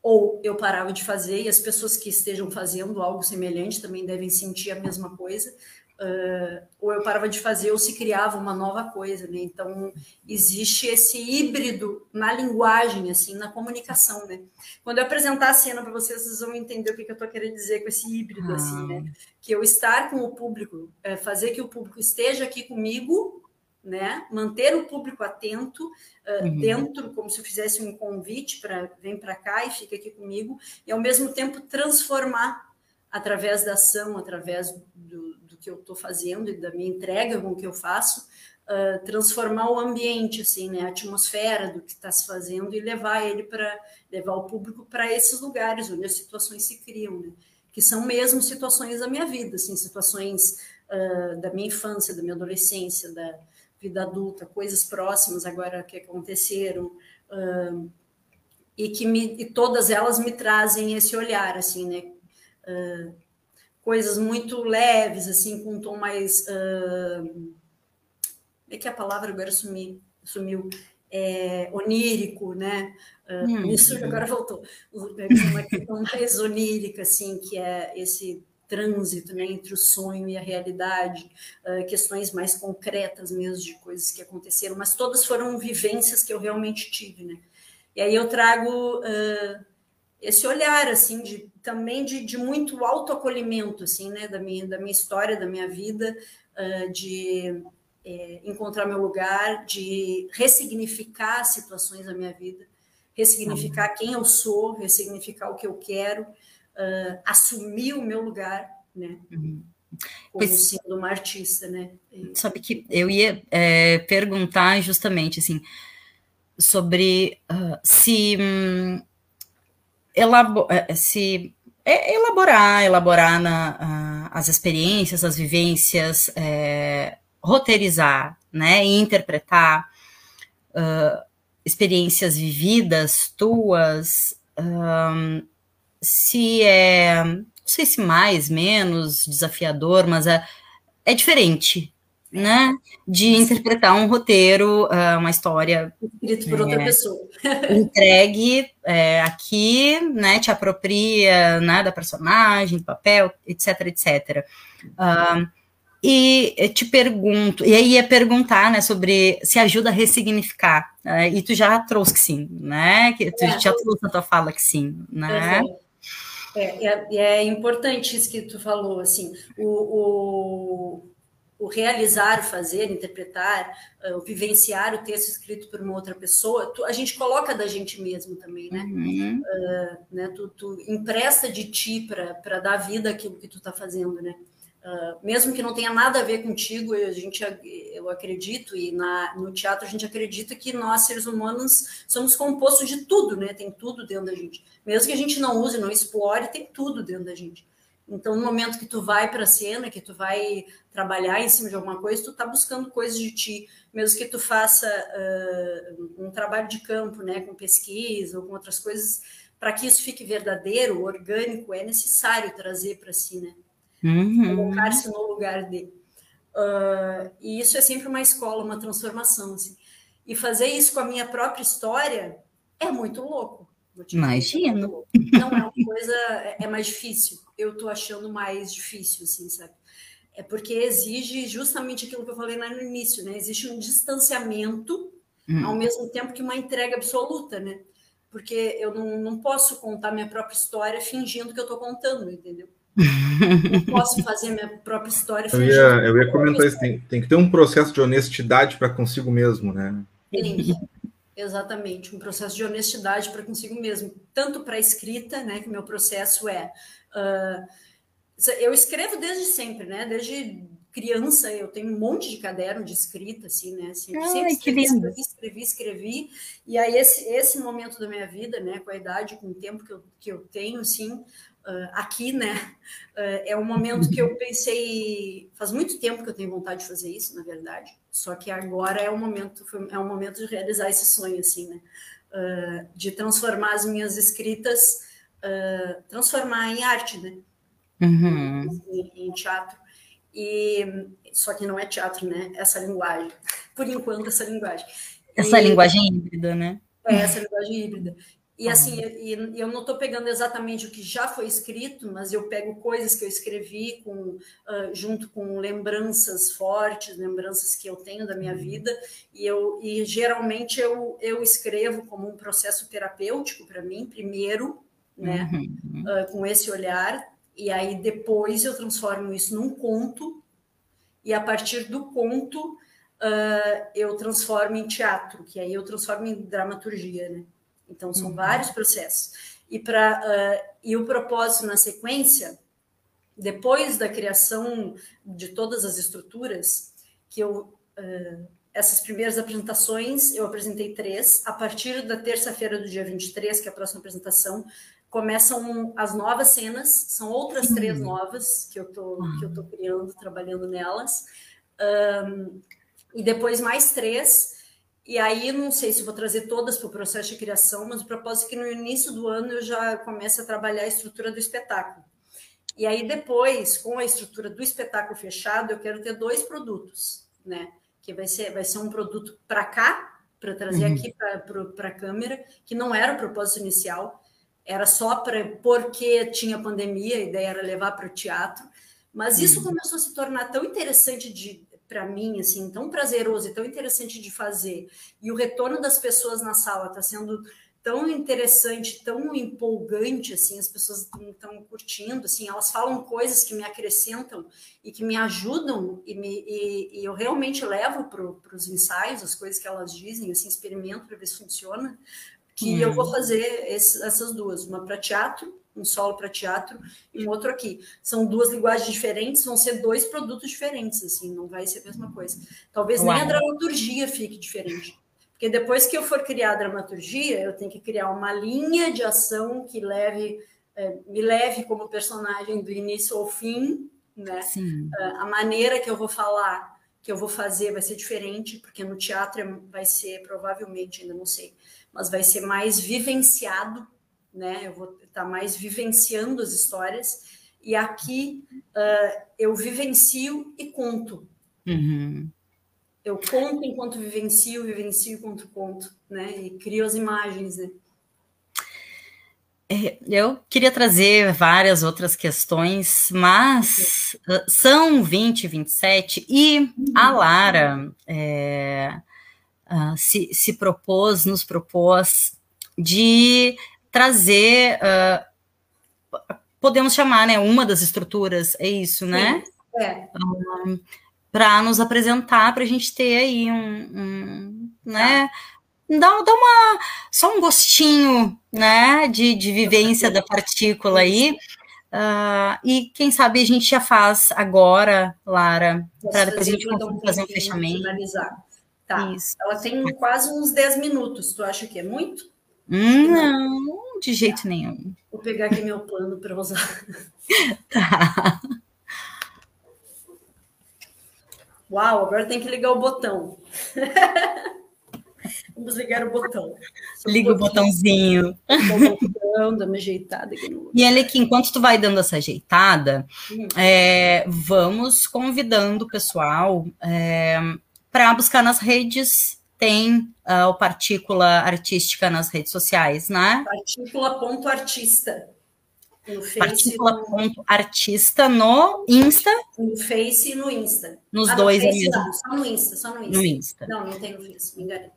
ou eu parava de fazer e as pessoas que estejam fazendo algo semelhante também devem sentir a mesma coisa, uh, ou eu parava de fazer ou se criava uma nova coisa, né? Então existe esse híbrido na linguagem, assim, na comunicação, né? Quando eu apresentar a cena para vocês, vocês vão entender o que, que eu estou querendo dizer com esse híbrido, ah. assim, né? Ah. Que eu estar com o público, é, fazer que o público esteja aqui comigo, né? Manter o público atento uh, uhum. dentro, como se eu fizesse um convite para vem para cá e fica aqui comigo, e ao mesmo tempo transformar através da ação, através do, que eu estou fazendo e da minha entrega com o que eu faço, uh, transformar o ambiente, assim, né, a atmosfera do que está se fazendo e levar ele para levar o público para esses lugares onde as situações se criam, né, que são mesmo situações da minha vida, assim, situações uh, da minha infância, da minha adolescência, da vida adulta, coisas próximas agora que aconteceram. Uh, e que me, e todas elas me trazem esse olhar assim né uh, coisas muito leves, assim, com um tom mais. Uh, é que a palavra agora sumi, sumiu. É, onírico, né? Uh, hum. Isso agora voltou. Uma questão mais onírica, assim, que é esse trânsito né, entre o sonho e a realidade, uh, questões mais concretas mesmo de coisas que aconteceram, mas todas foram vivências que eu realmente tive, né? E aí eu trago uh, esse olhar assim de também de, de muito autoacolhimento assim né da minha da minha história da minha vida uh, de é, encontrar meu lugar de ressignificar situações da minha vida ressignificar uhum. quem eu sou ressignificar o que eu quero uh, assumir o meu lugar né uhum. como pois, sendo uma artista né sabe que eu ia é, perguntar justamente assim sobre uh, se hum, elabor é, é, se é, elaborar, elaborar na, as experiências, as vivências, é, roteirizar, né, e interpretar uh, experiências vividas tuas, um, se é, não sei se mais, menos desafiador, mas é, é diferente, né, de interpretar um roteiro, uh, uma história escrito por é, outra pessoa, entregue é, aqui, né, te apropria, né, da personagem, do papel, etc, etc. Uh, e te pergunto, e aí ia perguntar, né, sobre se ajuda a ressignificar, né, e tu já trouxe que sim, né, que tu é. já trouxe na tua fala que sim, né. É, é, é, importante isso que tu falou, assim, o, o, o realizar, o fazer, interpretar, uh, o vivenciar o texto escrito por uma outra pessoa, tu, a gente coloca da gente mesmo também, né? Uhum. Uh, né? Tu, tu, empresta de ti para dar vida àquilo que tu está fazendo, né? Uh, mesmo que não tenha nada a ver contigo, a gente, eu acredito, e na, no teatro a gente acredita que nós, seres humanos, somos compostos de tudo, né? Tem tudo dentro da gente. Mesmo que a gente não use, não explore, tem tudo dentro da gente. Então, no momento que tu vai para a cena, que tu vai trabalhar em cima de alguma coisa, tu tá buscando coisas de ti, mesmo que tu faça uh, um trabalho de campo, né, com pesquisa ou com outras coisas, para que isso fique verdadeiro, orgânico, é necessário trazer para si, né? Uhum. Colocar-se no lugar de. Uh, e isso é sempre uma escola, uma transformação, assim. E fazer isso com a minha própria história é muito louco. Imagino. Não é uma coisa, é mais difícil. Eu estou achando mais difícil, assim, sabe? É porque exige justamente aquilo que eu falei lá no início, né? Existe um distanciamento hum. ao mesmo tempo que uma entrega absoluta, né? Porque eu não, não posso contar minha própria história fingindo que eu estou contando, entendeu? não posso fazer minha própria história fingindo. Eu ia, eu ia comentar isso, tem, tem que ter um processo de honestidade para consigo mesmo, né? Tem. Exatamente, um processo de honestidade para consigo mesmo, tanto para a escrita, né, que o meu processo é. Uh, eu escrevo desde sempre, né? Desde criança eu tenho um monte de caderno de escrita, assim, né? Assim, Ai, sempre escrevi, escrevi, escrevi, escrevi, e aí esse, esse momento da minha vida, né, com a idade, com o tempo que eu, que eu tenho, assim, uh, aqui, né? Uh, é um momento que eu pensei. Faz muito tempo que eu tenho vontade de fazer isso, na verdade. Só que agora é o momento, é um momento de realizar esse sonho, assim, né? Uh, de transformar as minhas escritas, transformar em arte, né? Uhum. Em, em teatro. E só que não é teatro, né? Essa linguagem. Por enquanto, essa linguagem. Essa e, linguagem híbrida, né? É, essa linguagem híbrida. E assim, e, eu não estou pegando exatamente o que já foi escrito, mas eu pego coisas que eu escrevi com, uh, junto com lembranças fortes, lembranças que eu tenho da minha uhum. vida, e eu e geralmente eu, eu escrevo como um processo terapêutico para mim, primeiro, né, uhum. uh, com esse olhar, e aí depois eu transformo isso num conto, e a partir do conto uh, eu transformo em teatro, que aí eu transformo em dramaturgia, né? Então, são uhum. vários processos. E, pra, uh, e o propósito na sequência, depois da criação de todas as estruturas, que eu. Uh, essas primeiras apresentações, eu apresentei três. A partir da terça-feira do dia 23, que é a próxima apresentação, começam as novas cenas, são outras uhum. três novas que eu tô, que eu tô criando, trabalhando nelas. Um, e depois mais três e aí, não sei se vou trazer todas para o processo de criação, mas o propósito é que no início do ano eu já comece a trabalhar a estrutura do espetáculo. E aí, depois, com a estrutura do espetáculo fechado, eu quero ter dois produtos, né? Que vai ser, vai ser um produto para cá, para trazer uhum. aqui para a câmera, que não era o propósito inicial, era só para porque tinha pandemia, a ideia era levar para o teatro. Mas isso uhum. começou a se tornar tão interessante de, para mim, assim, tão prazeroso e tão interessante de fazer, e o retorno das pessoas na sala está sendo tão interessante, tão empolgante, assim, as pessoas estão curtindo, assim, elas falam coisas que me acrescentam e que me ajudam e, me, e, e eu realmente levo para os ensaios as coisas que elas dizem, assim, experimento para ver se funciona, que eu vou uhum. fazer esse, essas duas, uma para teatro um solo para teatro e um outro aqui. São duas linguagens diferentes, vão ser dois produtos diferentes, assim, não vai ser a mesma coisa. Talvez Uau. nem a dramaturgia fique diferente. Porque depois que eu for criar a dramaturgia, eu tenho que criar uma linha de ação que leve, é, me leve como personagem do início ao fim, né? Sim. A maneira que eu vou falar, que eu vou fazer vai ser diferente, porque no teatro é, vai ser, provavelmente, ainda não sei, mas vai ser mais vivenciado né? Eu vou estar mais vivenciando as histórias. E aqui uh, eu vivencio e conto. Uhum. Eu conto enquanto vivencio, vivencio enquanto conto, né? E crio as imagens, né? É, eu queria trazer várias outras questões, mas uh, são 20, 27 e a Lara é, uh, se, se propôs, nos propôs de trazer, uh, podemos chamar, né, uma das estruturas, é isso, né? É. Um, para nos apresentar, para a gente ter aí um, um né? Tá dá, dá uma só um gostinho, né, de, de vivência da partícula aí. Uh, e quem sabe a gente já faz agora, Lara, para depois a gente um fazer um fechamento. Finalizar. Tá. Isso. Ela tem quase uns 10 minutos. Tu acha que é muito? Não, de jeito nenhum. Vou pegar aqui meu plano para usar. Tá. Uau, agora tem que ligar o botão. Vamos ligar o botão. Liga o botãozinho. Botão, dá uma ajeitada aqui no... E Alec, enquanto tu vai dando essa ajeitada, hum. é, vamos convidando o pessoal é, para buscar nas redes. Tem uh, o Partícula Artística nas redes sociais, né? Partícula.artista. Partícula.artista no Insta. No Face e no Insta. Nos ah, dois no Face, não, só no Insta, só no Insta. No Insta. Não, não tem no Face, me enganei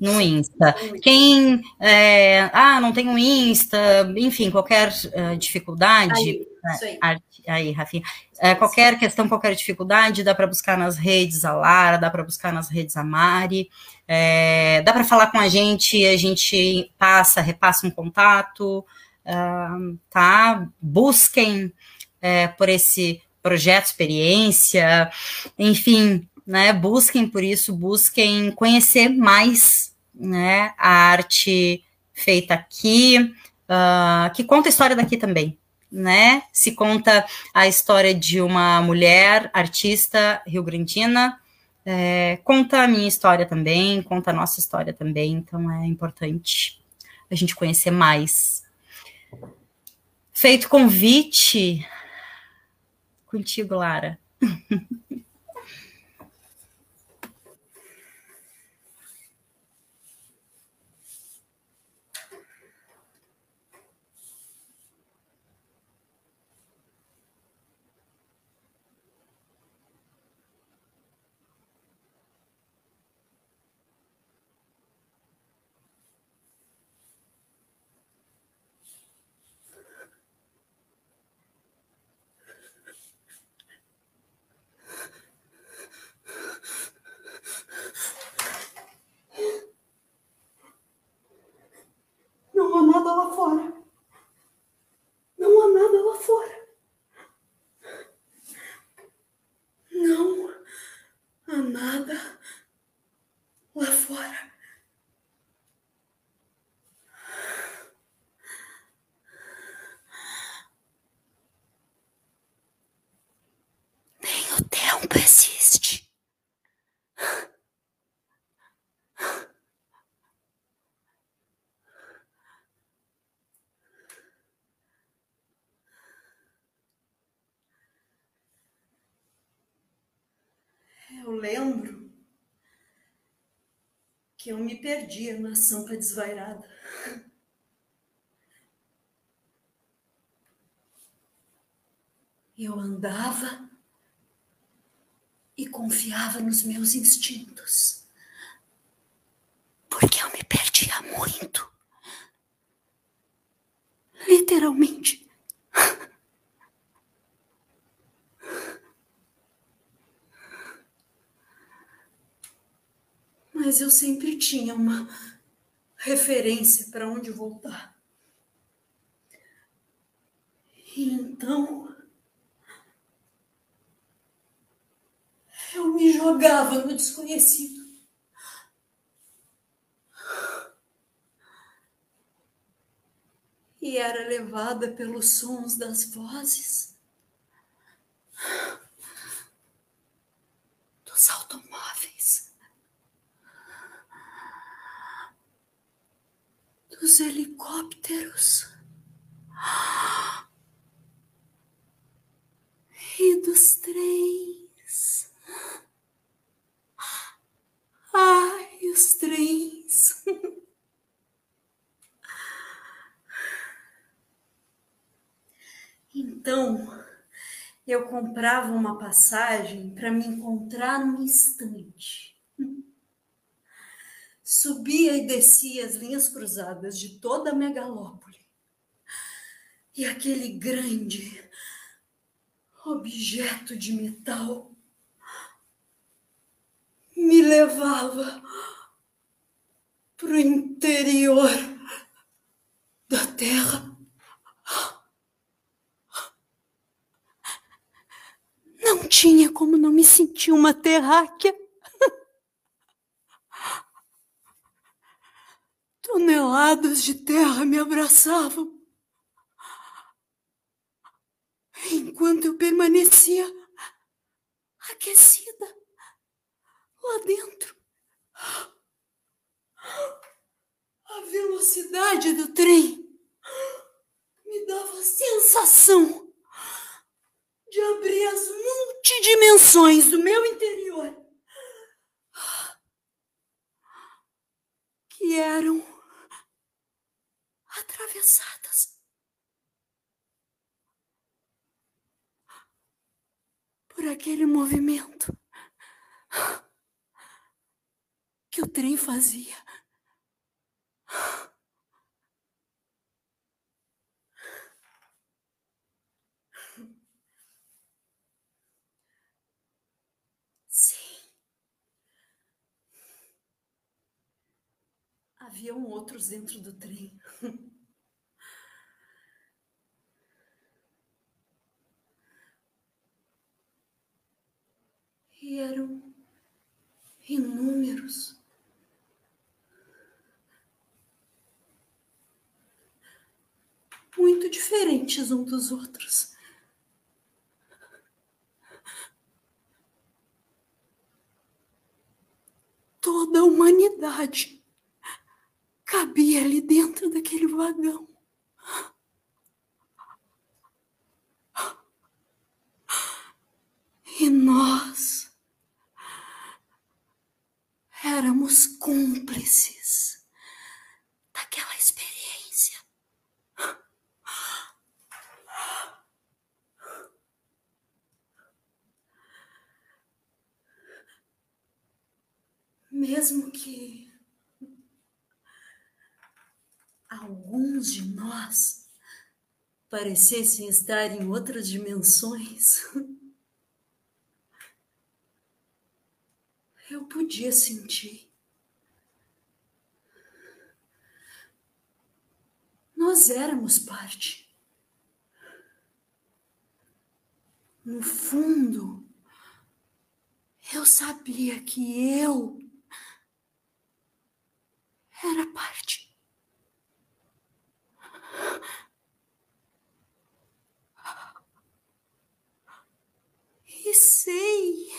no Insta. Quem é, ah, não tem um Insta, enfim, qualquer uh, dificuldade. Aí, aí. aí Rafinha. É, qualquer questão, qualquer dificuldade, dá para buscar nas redes a Lara, dá para buscar nas redes a Mari, é, dá para falar com a gente, a gente passa, repassa um contato, uh, tá? Busquem é, por esse projeto, experiência, enfim, né? Busquem por isso, busquem conhecer mais, né? A arte feita aqui, uh, que conta a história daqui também, né? Se conta a história de uma mulher artista rio-grandina, é, conta a minha história também, conta a nossa história também, então é importante a gente conhecer mais. Feito convite, contigo, Lara. lembro que eu me perdia na sampa desvairada. Eu andava e confiava nos meus instintos. Porque eu me perdia muito. Literalmente. Mas eu sempre tinha uma referência para onde voltar. E então eu me jogava no desconhecido. E era levada pelos sons das vozes dos automóveis. Os helicópteros e dos trens. Ai, os trens. Então, eu comprava uma passagem para me encontrar num instante Subia e descia as linhas cruzadas de toda a megalópole. E aquele grande objeto de metal me levava para o interior da terra. Não tinha como não me sentir uma terráquea. Toneladas de terra me abraçavam, enquanto eu permanecia aquecida lá dentro. A velocidade do trem me dava a sensação de abrir as multidimensões do meu interior, que eram atravessadas por aquele movimento que o trem fazia. Haviam outros dentro do trem. E eram inúmeros. Muito diferentes um dos outros. Toda a humanidade cabia ali dentro daquele vagão. E nós éramos cúmplices daquela experiência. Mesmo que alguns de nós parecessem estar em outras dimensões, eu podia sentir. Nós éramos parte. No fundo, eu sabia que eu era parte. Sei.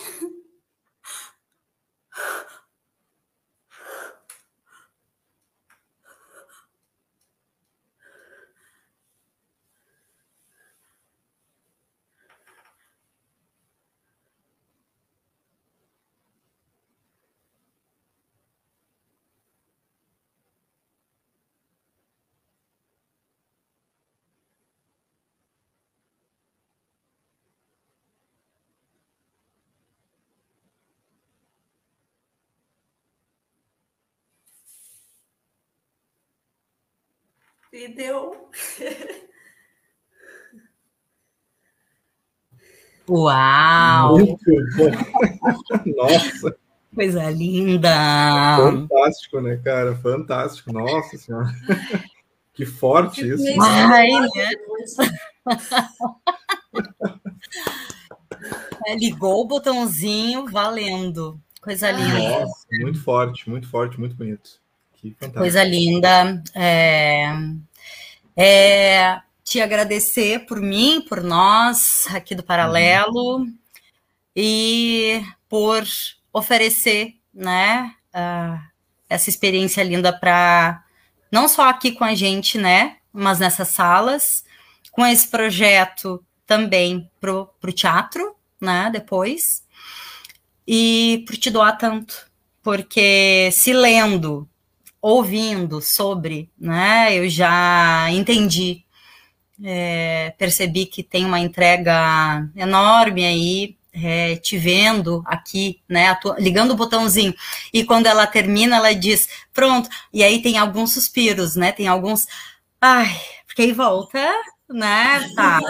E deu. Uau! Muito bom! Nossa! Coisa linda! Fantástico, né, cara? Fantástico. Nossa Senhora! Que forte isso! Ai, né? É, ligou o botãozinho valendo. Coisa linda. Nossa, muito forte, muito forte, muito bonito. Coisa linda. É, é, te agradecer por mim, por nós aqui do Paralelo uhum. e por oferecer, né, uh, essa experiência linda para não só aqui com a gente, né, mas nessas salas, com esse projeto também pro, pro teatro, né, depois, e por te doar tanto, porque se lendo ouvindo sobre, né, eu já entendi é, percebi que tem uma entrega enorme aí, é, te vendo aqui, né, tua, ligando o botãozinho, e quando ela termina, ela diz, pronto, e aí tem alguns suspiros, né, tem alguns, ai, porque aí volta, né, tá,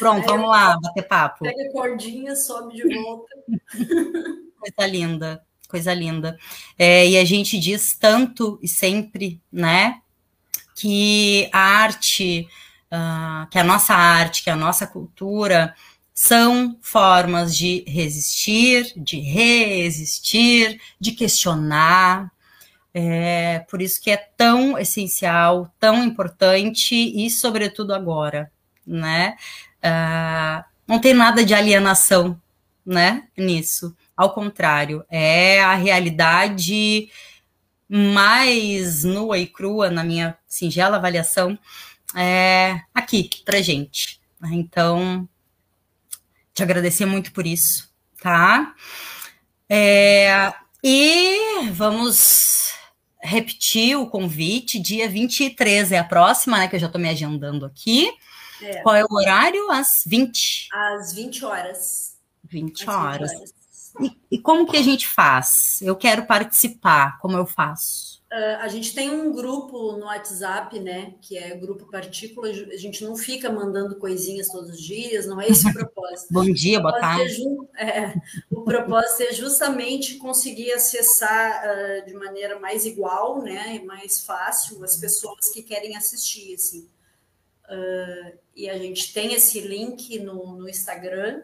pronto, vamos lá, bater papo. Pega a cordinha, sobe de volta. Coisa linda, coisa linda. É, e a gente diz tanto e sempre, né, que a arte, uh, que a nossa arte, que a nossa cultura são formas de resistir, de resistir, de questionar. É, por isso que é tão essencial, tão importante e, sobretudo, agora, né? Uh, não tem nada de alienação, né? Nisso. Ao contrário, é a realidade mais nua e crua, na minha singela avaliação, é aqui pra gente. Então, te agradecer muito por isso, tá? É, e vamos repetir o convite, dia 23 é a próxima, né? Que eu já estou me agendando aqui. É. Qual é o horário? Às 20. Às 20 horas. 20 horas. 20 horas. E, e, como que a gente faz? Eu quero participar, como eu faço? Uh, a gente tem um grupo no WhatsApp, né? Que é grupo partícula. A gente não fica mandando coisinhas todos os dias, não é esse o propósito. Bom dia, boa tarde. É, o propósito é justamente conseguir acessar uh, de maneira mais igual, né? E mais fácil as pessoas que querem assistir, assim. Uh, e a gente tem esse link no, no Instagram,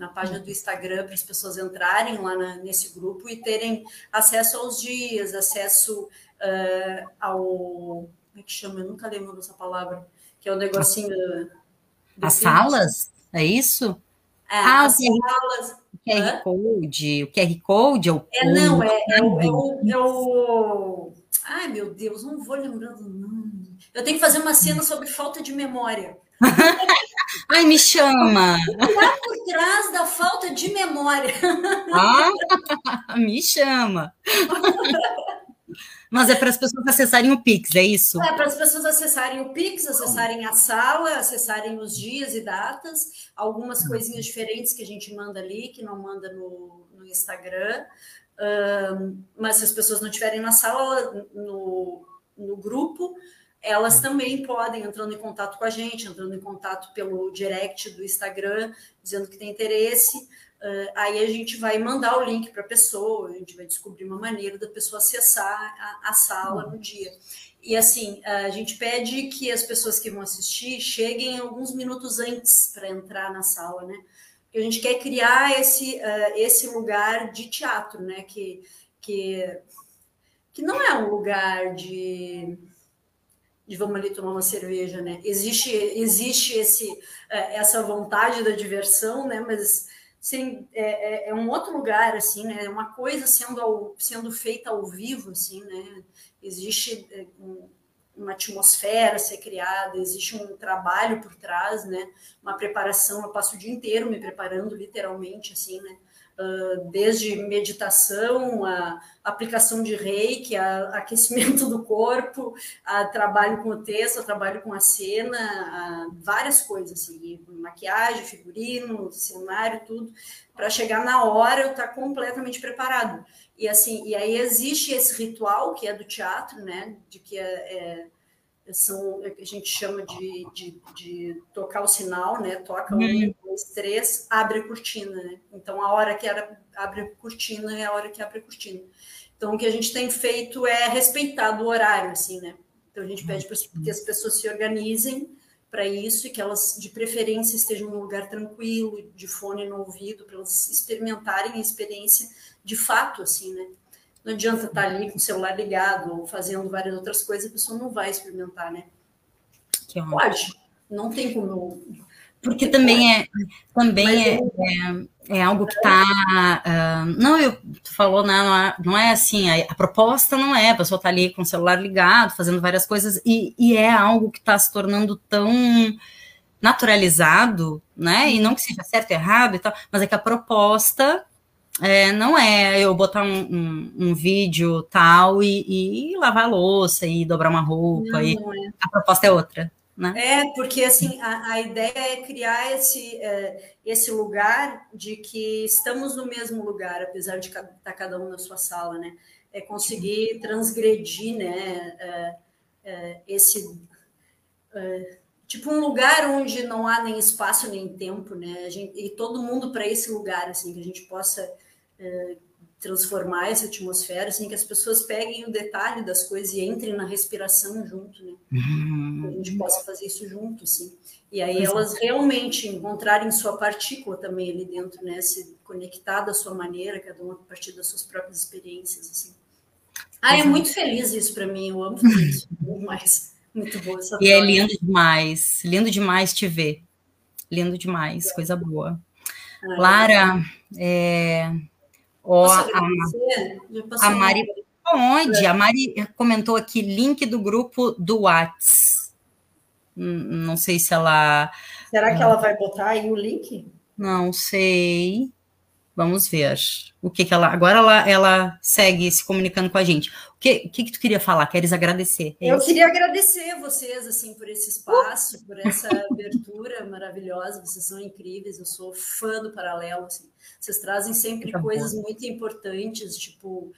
na página do Instagram para as pessoas entrarem lá na, nesse grupo e terem acesso aos dias, acesso uh, ao. Como é que chama? Eu nunca lembro dessa palavra, que é o negocinho. As salas? É isso? É, ah, as salas. O QR Code, o QR Code é o. É, não, é, é, o, é, o, é o. Ai, meu Deus, não vou lembrando nome. Eu tenho que fazer uma cena sobre falta de memória. Ai, me chama. Lá por trás da falta de memória. Ah, me chama. Mas é para as pessoas acessarem o Pix, é isso? É para as pessoas acessarem o Pix, acessarem a sala, acessarem os dias e datas, algumas coisinhas diferentes que a gente manda ali, que não manda no, no Instagram. Um, mas se as pessoas não estiverem na sala, no, no grupo, elas também podem entrando em contato com a gente, entrando em contato pelo direct do Instagram, dizendo que tem interesse. Uh, aí a gente vai mandar o link para a pessoa, a gente vai descobrir uma maneira da pessoa acessar a, a sala no dia. E assim, a gente pede que as pessoas que vão assistir cheguem alguns minutos antes para entrar na sala, né? Porque a gente quer criar esse, uh, esse lugar de teatro, né? Que, que, que não é um lugar de de vamos ali tomar uma cerveja, né? Existe, existe esse, é, essa vontade da diversão, né? Mas sim, é, é, é, um outro lugar, assim, né? É uma coisa sendo, ao, sendo feita ao vivo, assim, né? Existe uma atmosfera a ser criada, existe um trabalho por trás, né? Uma preparação, eu passo o dia inteiro me preparando, literalmente, assim, né? Desde meditação, a aplicação de reiki, a aquecimento do corpo, a trabalho com o texto, a trabalho com a cena, várias coisas, assim, maquiagem, figurino, cenário, tudo, para chegar na hora eu estar tá completamente preparado. E assim, e aí existe esse ritual que é do teatro, né, de que é, é são a gente chama de, de, de, tocar o sinal, né? Toca um, uhum. Dois, três, abre a cortina, né? Então a hora que era, abre a cortina é a hora que abre a cortina. Então o que a gente tem feito é respeitar o horário, assim, né? Então a gente pede para que as pessoas se organizem para isso e que elas, de preferência, estejam num lugar tranquilo, de fone no ouvido, para elas experimentarem a experiência de fato, assim, né? Não adianta estar ali com o celular ligado ou fazendo várias outras coisas, a pessoa não vai experimentar, né? Que Pode, não tem como. Porque também é, também é, é, é, algo que está. Uh, ah, não, eu, tu falou, não, é, não é assim, a, a, proposta não é, a pessoa está ali com o celular ligado, fazendo várias coisas, e, e é algo que está se tornando tão naturalizado, né? E não que seja certo errado e tal, mas é que a proposta é, não é eu botar um, um, um vídeo tal e, e, lavar a louça e dobrar uma roupa. Não, e, não é. A proposta é outra. Né? É, porque assim, a, a ideia é criar esse, é, esse lugar de que estamos no mesmo lugar, apesar de estar tá cada um na sua sala, né? É conseguir transgredir, né? É, é, esse é, tipo um lugar onde não há nem espaço nem tempo, né? Gente, e todo mundo para esse lugar, assim, que a gente possa é, transformar essa atmosfera, assim, que as pessoas peguem o detalhe das coisas e entrem na respiração junto, né? Uhum. A gente possa fazer isso junto, assim. E aí elas realmente encontrarem sua partícula também ali dentro, né? Se conectar da sua maneira, cada uma a partir das suas próprias experiências, assim. Ah, é muito feliz isso para mim, eu amo fazer isso demais. Muito bom essa E é lindo demais, lindo demais te ver. Lindo demais, coisa boa. Ah, Lara, é, Ó, a, a Mari onde? A Mari comentou aqui link do grupo do Whats. Hum, não sei se ela. Será que ela vai botar aí o link? Não sei. Vamos ver. O que, que ela. Agora ela, ela segue se comunicando com a gente. O que, o que, que tu queria falar? Queres agradecer? É Eu isso? queria agradecer vocês assim por esse espaço, uh! por essa abertura maravilhosa. Vocês são incríveis. Eu sou fã do paralelo. Assim. Vocês trazem sempre tá coisas bom. muito importantes, tipo.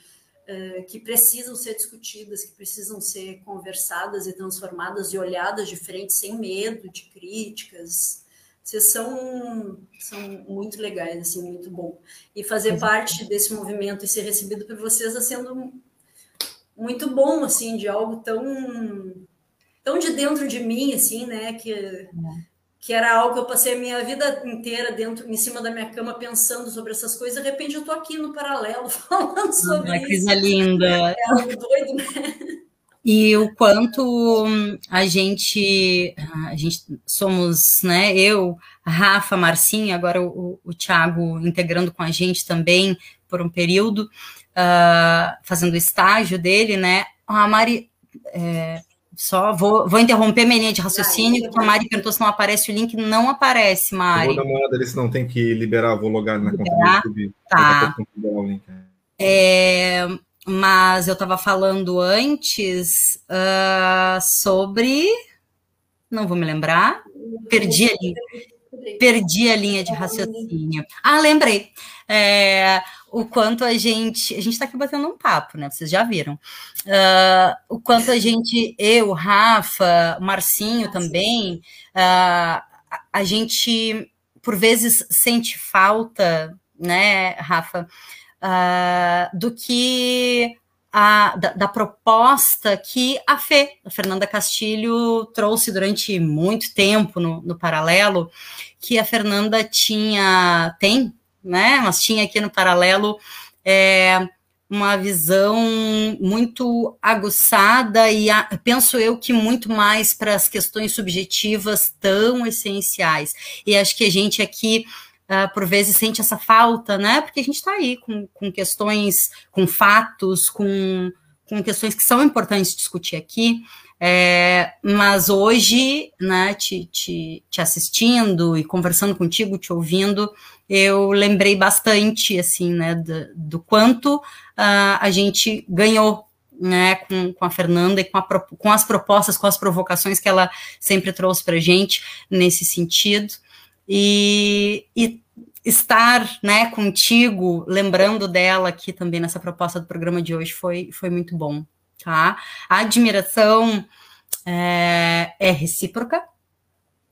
Uh, que precisam ser discutidas, que precisam ser conversadas e transformadas e olhadas de frente sem medo de críticas, vocês são, são muito legais, assim, muito bom. E fazer parte desse movimento e ser recebido por vocês está sendo muito bom, assim, de algo tão, tão de dentro de mim, assim, né? Que, é. que era algo que eu passei a minha vida inteira dentro, em cima da minha cama, pensando sobre essas coisas. De repente eu tô aqui no paralelo falando sobre ah, isso. Coisa linda. É algo doido, né? E o quanto a gente, a gente somos, né, eu, Rafa, Marcinha, agora o, o Thiago integrando com a gente também por um período, uh, fazendo o estágio dele, né, a Mari, é, só vou, vou interromper minha linha de raciocínio, porque a Mari perguntou se não aparece o link, não aparece, Mari. Eu vou dar uma olhada, eles não tem que liberar, vou logar na conta do YouTube. Tá. É, mas eu estava falando antes uh, sobre. Não vou me lembrar. Perdi a linha, perdi a linha de raciocínio. Ah, lembrei. É, o quanto a gente. A gente está aqui batendo um papo, né? Vocês já viram. Uh, o quanto a gente, eu, Rafa, Marcinho também, uh, a gente, por vezes, sente falta, né, Rafa? Uh, do que a, da, da, proposta que a Fê, a Fernanda Castilho, trouxe durante muito tempo no, no paralelo, que a Fernanda tinha, tem, né, mas tinha aqui no paralelo é, uma visão muito aguçada e a, penso eu que muito mais para as questões subjetivas tão essenciais. E acho que a gente aqui uh, por vezes sente essa falta, né? Porque a gente está aí com, com questões, com fatos, com, com questões que são importantes discutir aqui. É, mas hoje, né, te, te, te, assistindo e conversando contigo, te ouvindo, eu lembrei bastante, assim, né, do, do quanto uh, a gente ganhou, né, com, com a Fernanda e com, a, com as propostas, com as provocações que ela sempre trouxe para a gente nesse sentido. E, e estar né, contigo, lembrando dela aqui também nessa proposta do programa de hoje foi, foi muito bom, tá? A admiração é, é recíproca.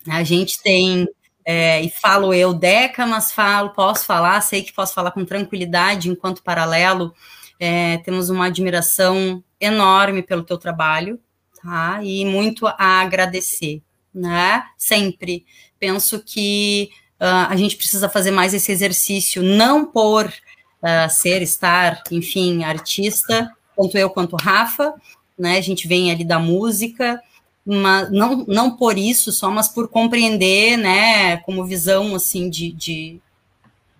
A gente tem, é, e falo eu, Deca, mas falo, posso falar, sei que posso falar com tranquilidade enquanto paralelo. É, temos uma admiração enorme pelo teu trabalho, tá? E muito a agradecer, né? Sempre. Penso que uh, a gente precisa fazer mais esse exercício, não por uh, ser, estar, enfim, artista, tanto eu quanto o Rafa, né? A gente vem ali da música, mas não, não por isso só, mas por compreender, né, como visão, assim, de, de,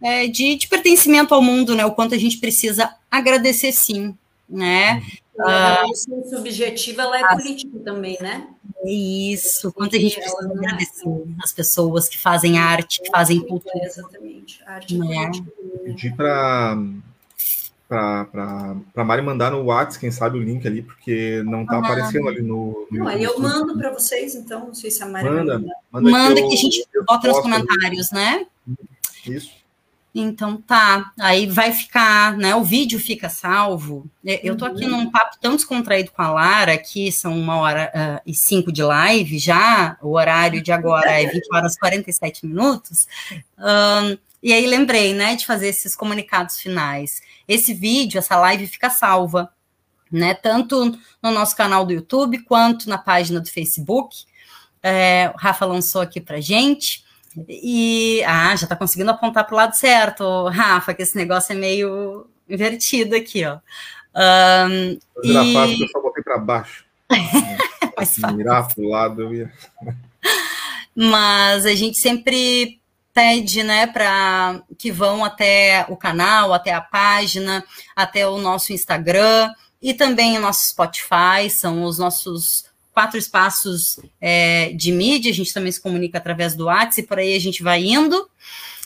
é, de, de pertencimento ao mundo, né, o quanto a gente precisa agradecer, sim, né, a uh, subjetiva ela é as, política também, né? É isso. Quanto a gente precisa é agradecer as pessoas que fazem arte, que fazem cultura. É, exatamente. Arte é? Pedir para para Mari mandar no WhatsApp, quem sabe o link ali, porque não está ah, aparecendo ali no. no não, eu mando para vocês, então, não sei se a Mari manda. Manda, manda, manda que, eu, que, a gente bota nos comentários, ali. né? Isso. Então tá, aí vai ficar, né? O vídeo fica salvo. Eu tô aqui uhum. num papo tão descontraído com a Lara, que são uma hora uh, e cinco de live já, o horário de agora é 20 horas e 47 minutos. Um, e aí lembrei, né, de fazer esses comunicados finais. Esse vídeo, essa live fica salva, né, tanto no nosso canal do YouTube quanto na página do Facebook. É, o Rafa lançou aqui pra gente. E ah, já tá conseguindo apontar pro lado certo, Rafa, que esse negócio é meio invertido aqui, ó. Um, e... fácil, eu só botei para baixo. Mirar pro lado, eu ia. Mas a gente sempre pede, né, para que vão até o canal, até a página, até o nosso Instagram e também o nosso Spotify, são os nossos quatro espaços é, de mídia, a gente também se comunica através do WhatsApp, e por aí a gente vai indo.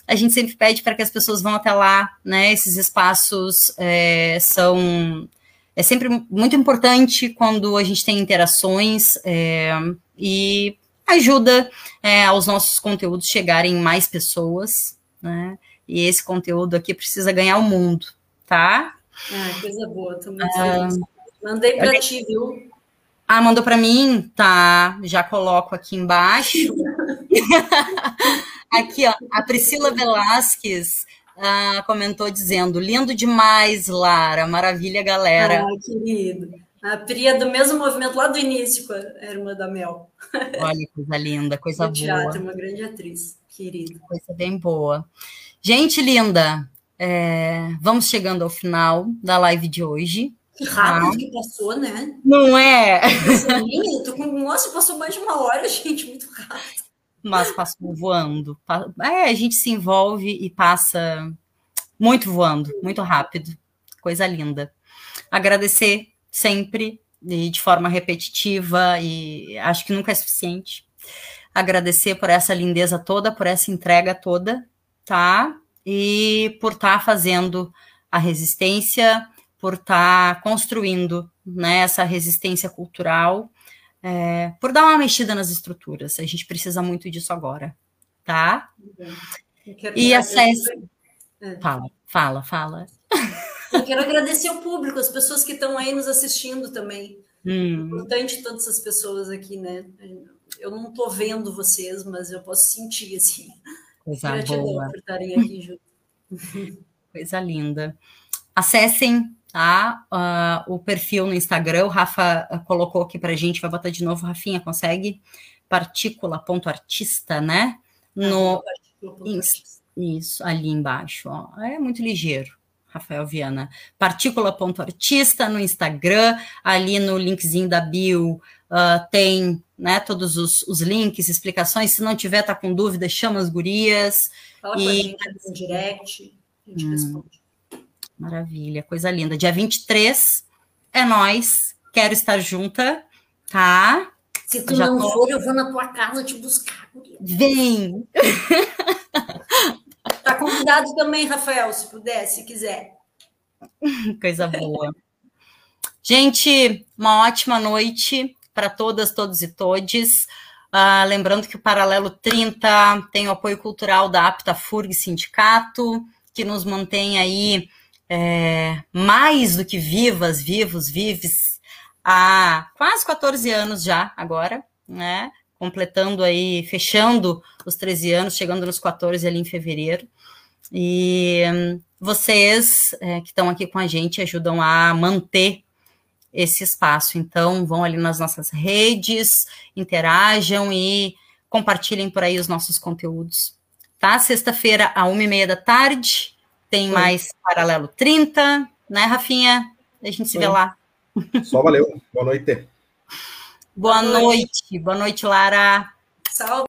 A gente sempre pede para que as pessoas vão até lá, né? Esses espaços é, são é sempre muito importante quando a gente tem interações é, e ajuda é, aos nossos conteúdos chegarem mais pessoas, né? E esse conteúdo aqui precisa ganhar o mundo, tá? Ah, coisa boa, tô muito ah, feliz. Mandei para ti, viu? Ah, mandou para mim? Tá, já coloco aqui embaixo. aqui, ó, a Priscila Velasquez ah, comentou dizendo: lindo demais, Lara, maravilha, galera. Ah, querido. A Pri é do mesmo movimento lá do início com a irmã da Mel. Olha, coisa linda, coisa boa. Teatro, uma grande atriz, querida. Coisa bem boa. Gente linda, é, vamos chegando ao final da live de hoje. Que rápido ah. que passou, né? Não é? tô com... Nossa, passou mais de uma hora, gente, muito rápido. Mas passou voando. É, a gente se envolve e passa muito voando, muito rápido. Coisa linda. Agradecer sempre e de forma repetitiva e acho que nunca é suficiente. Agradecer por essa lindeza toda, por essa entrega toda, tá? E por estar tá fazendo a resistência, por estar tá construindo né, essa resistência cultural, é, por dar uma mexida nas estruturas. A gente precisa muito disso agora, tá? E acesse. É. Fala, fala, fala. Eu quero agradecer ao público, as pessoas que estão aí nos assistindo também. Hum. É importante todas essas pessoas aqui, né? Eu não estou vendo vocês, mas eu posso sentir assim. Coisa Gratidão boa. por estarem aqui junto. Coisa linda. Acessem tá? Uh, o perfil no Instagram, o Rafa ah, colocou aqui pra gente, vai botar de novo, Rafinha, consegue? Partícula.artista, né? No... Isso, isso, ali embaixo, ó. É muito ligeiro. Rafael Viana, partícula.artista no Instagram, ali no linkzinho da bio uh, tem né, todos os, os, links, explicações. Se não tiver, tá com dúvida, chama as gurias. Fala e... com a gente no direct, a gente hum, responde. Maravilha, coisa linda. Dia 23 é nós. Quero estar junta, tá? Se tu Já não tô... for, eu vou na tua casa te buscar. Guria. Vem! Tá convidado também, Rafael, se puder, se quiser. Coisa boa. Gente, uma ótima noite para todas, todos e todes. Uh, lembrando que o Paralelo 30 tem o apoio cultural da Apta FURG Sindicato, que nos mantém aí é, mais do que vivas, vivos, vives, há quase 14 anos já agora, né? Completando aí, fechando os 13 anos, chegando nos 14 ali em fevereiro. E hum, vocês é, que estão aqui com a gente ajudam a manter esse espaço. Então, vão ali nas nossas redes, interajam e compartilhem por aí os nossos conteúdos. Tá? Sexta-feira, à uma e meia da tarde, tem Sim. mais Paralelo 30, né, Rafinha? A gente se Sim. vê lá. Só valeu. Boa noite. Boa, Boa noite. noite. Boa noite, Lara. Salve.